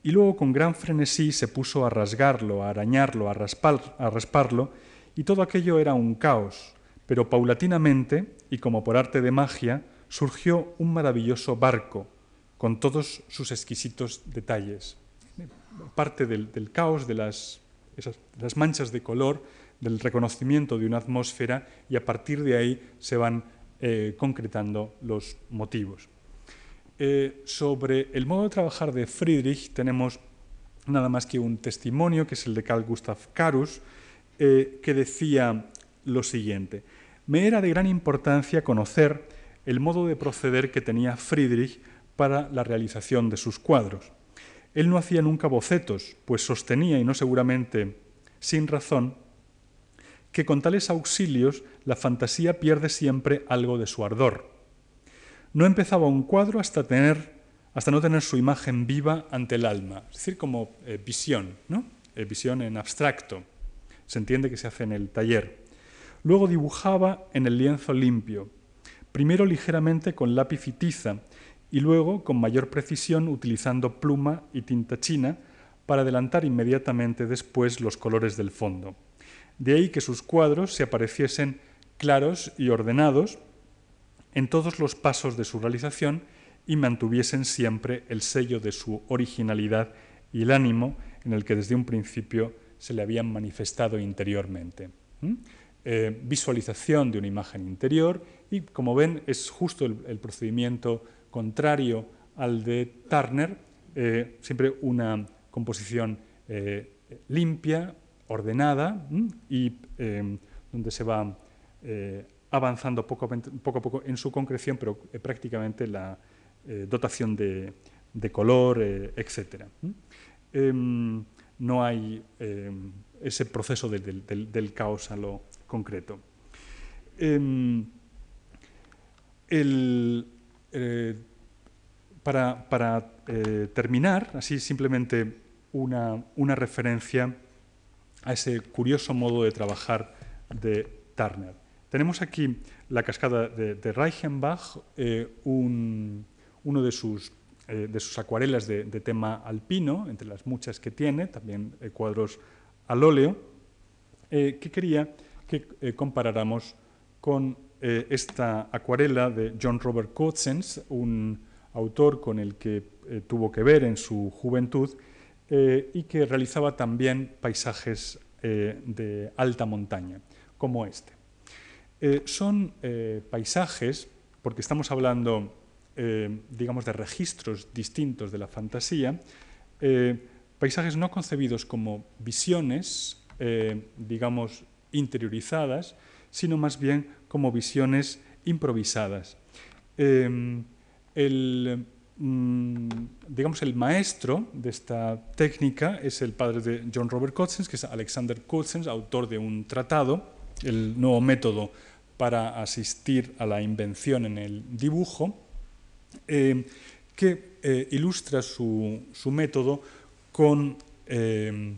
y luego con gran frenesí se puso a rasgarlo, a arañarlo, a, a rasparlo, y todo aquello era un caos, pero paulatinamente, y como por arte de magia, surgió un maravilloso barco con todos sus exquisitos detalles. Parte del, caos, de las, las, manchas de color, del reconocimiento de una atmósfera y a partir de ahí se van eh, concretando los motivos. Eh, sobre el modo de trabajar de Friedrich tenemos nada más que un testimonio, que es el de Carl Gustav Karus, eh, que decía lo siguiente. Me era de gran importancia conocer el modo de proceder que tenía Friedrich para la realización de sus cuadros. Él no hacía nunca bocetos, pues sostenía, y no seguramente sin razón, que con tales auxilios la fantasía pierde siempre algo de su ardor. No empezaba un cuadro hasta, tener, hasta no tener su imagen viva ante el alma, es decir, como eh, visión, ¿no? Eh, visión en abstracto. Se entiende que se hace en el taller. Luego dibujaba en el lienzo limpio, primero ligeramente con lápiz y tiza y luego con mayor precisión utilizando pluma y tinta china para adelantar inmediatamente después los colores del fondo. De ahí que sus cuadros se apareciesen claros y ordenados en todos los pasos de su realización y mantuviesen siempre el sello de su originalidad y el ánimo en el que desde un principio se le habían manifestado interiormente. Eh, visualización de una imagen interior y, como ven, es justo el, procedimiento contrario al de Turner, eh, siempre una composición eh, limpia, ordenada y donde se va avanzando poco, a poco en su concreción, pero prácticamente la dotación de, color, etc. Em, no hay em, ese proceso del, caos a lo, concreto. Em, eh, para, eh, terminar, así simplemente una, referencia a ese curioso modo de trabajar de Turner. Tenemos aquí la cascada de, Reichenbach, eh, uno de sus, de sus acuarelas de, tema alpino, entre las muchas que tiene, también cuadros al óleo, que quería que eh, comparáramos con eh, esta acuarela de John Robert Coetzens, un autor con el que eh, tuvo que ver en su juventud y que realizaba también paisajes de alta montaña, como este. son paisajes, porque estamos hablando, digamos, de registros distintos de la fantasía, paisajes no concebidos como visiones, digamos, interiorizadas, sino más bien como visiones improvisadas. El, digamos, el maestro de esta técnica es el padre de John Robert Cotzens, que es Alexander Cotzens, autor de un tratado, el nuevo método para asistir a la invención en el dibujo, em, que eh, ilustra su, su, método con em,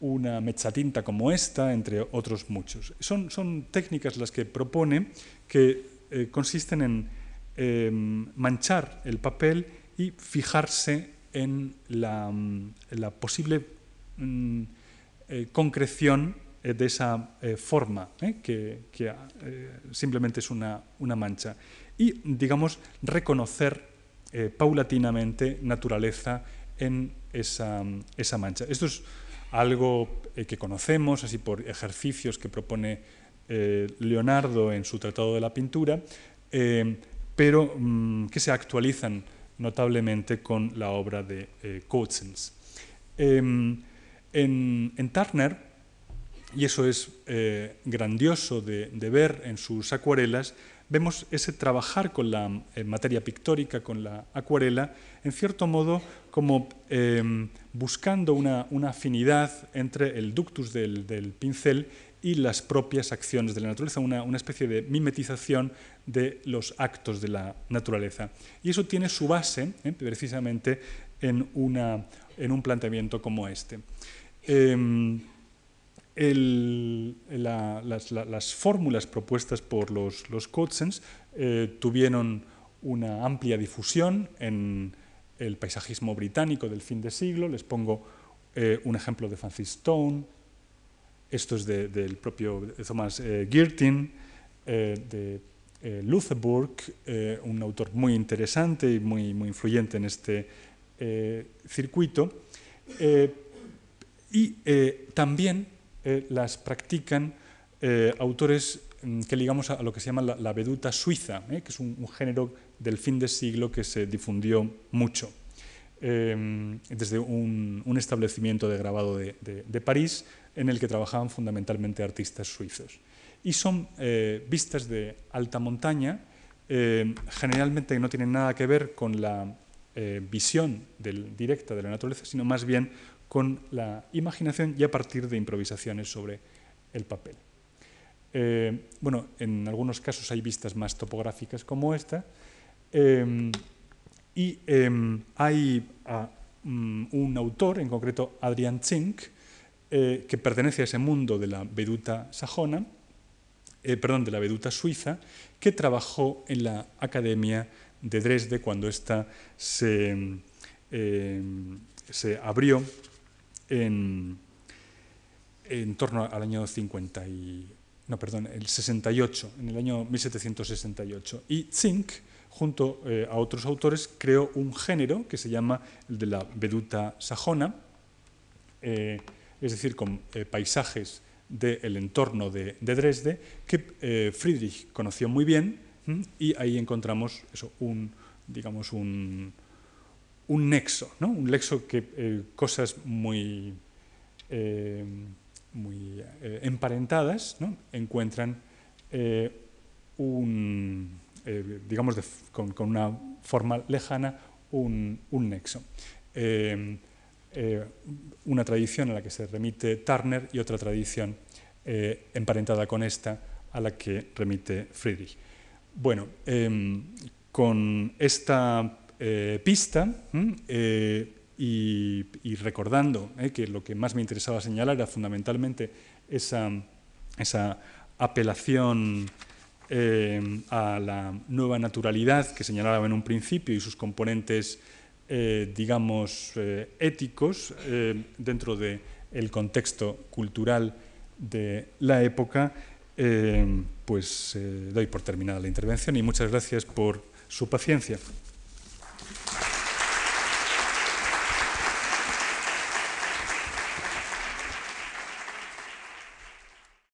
una mechatinta como esta, entre otros muchos. Son, son técnicas las que propone que eh, consisten en em, manchar el papel y fijarse en la, mm, posible mm, eh, concreción eh, de esa forma, que, simplemente es una, una, mancha. Y, digamos, reconocer paulatinamente naturaleza en esa, esa mancha. Esto es algo eh, que conocemos, así por ejercicios que propone eh, Leonardo en su Tratado de la Pintura, eh, pero mm, que se actualizan notablemente con la obra de eh, En, Turner, y eso es grandioso de, ver en sus acuarelas, vemos ese trabajar con la eh, materia pictórica, con la acuarela, en cierto modo como em, buscando una, afinidad entre el ductus del, pincel y las propias acciones de la naturaleza, una, especie de mimetización de los actos de la naturaleza. Y eso tiene su base eh, precisamente en, en, un planteamiento como este. Em, las, fórmulas propuestas por los, los eh, tuvieron una amplia difusión en el paisajismo británico del fin de siglo. Les pongo eh, un ejemplo de Francis Stone, esto es del propio Thomas Girtin, de Lutherburg, un autor muy interesante y muy, muy influyente en este circuito. y también eh, las practican eh, autores mm, que ligamos a, lo que se llama la, veduta suiza, eh, que es un, género del fin de siglo que se difundió mucho. desde un, establecimiento de grabado de, París en el que trabajaban fundamentalmente artistas suizos. Y son vistas de alta montaña, generalmente no tienen nada que ver con la visión directa de la naturaleza, sino más bien con la imaginación y a partir de improvisaciones sobre el papel. Eh, bueno, en algunos casos hay vistas más topográficas como esta, y hay mm, un autor, en concreto Adrian Zink, eh, que pertenece a ese mundo de la veduta sajona, eh, perdón, de la veduta suiza, que trabajó en la Academia de Dresde cuando ésta se, em, se abrió en, torno al año 50 y, no, perdón, el 68, en el año 1768. Y Zink, junto eh, a otros autores, creó un género que se llama el de la veduta sajona, eh, es decir, con eh, paisajes del entorno de, Dresde, que Friedrich conoció muy bien, y ahí encontramos eso, un, digamos, un, un nexo, ¿no? un nexo que eh, cosas muy, eh, muy eh, emparentadas ¿no? encuentran un, digamos, con, una forma lejana, un, un nexo. Una tradición a la que se remite Turner y otra tradición emparentada con esta a la que remite Friedrich. Bueno, con esta eh, pista eh, y, recordando eh, que lo que más me interesaba señalar era fundamentalmente esa, esa apelación a la nueva naturalidad que señalaba en un principio y sus componentes, digamos, éticos dentro del el contexto cultural de la época, pues doy por terminada la intervención y muchas gracias por su paciencia.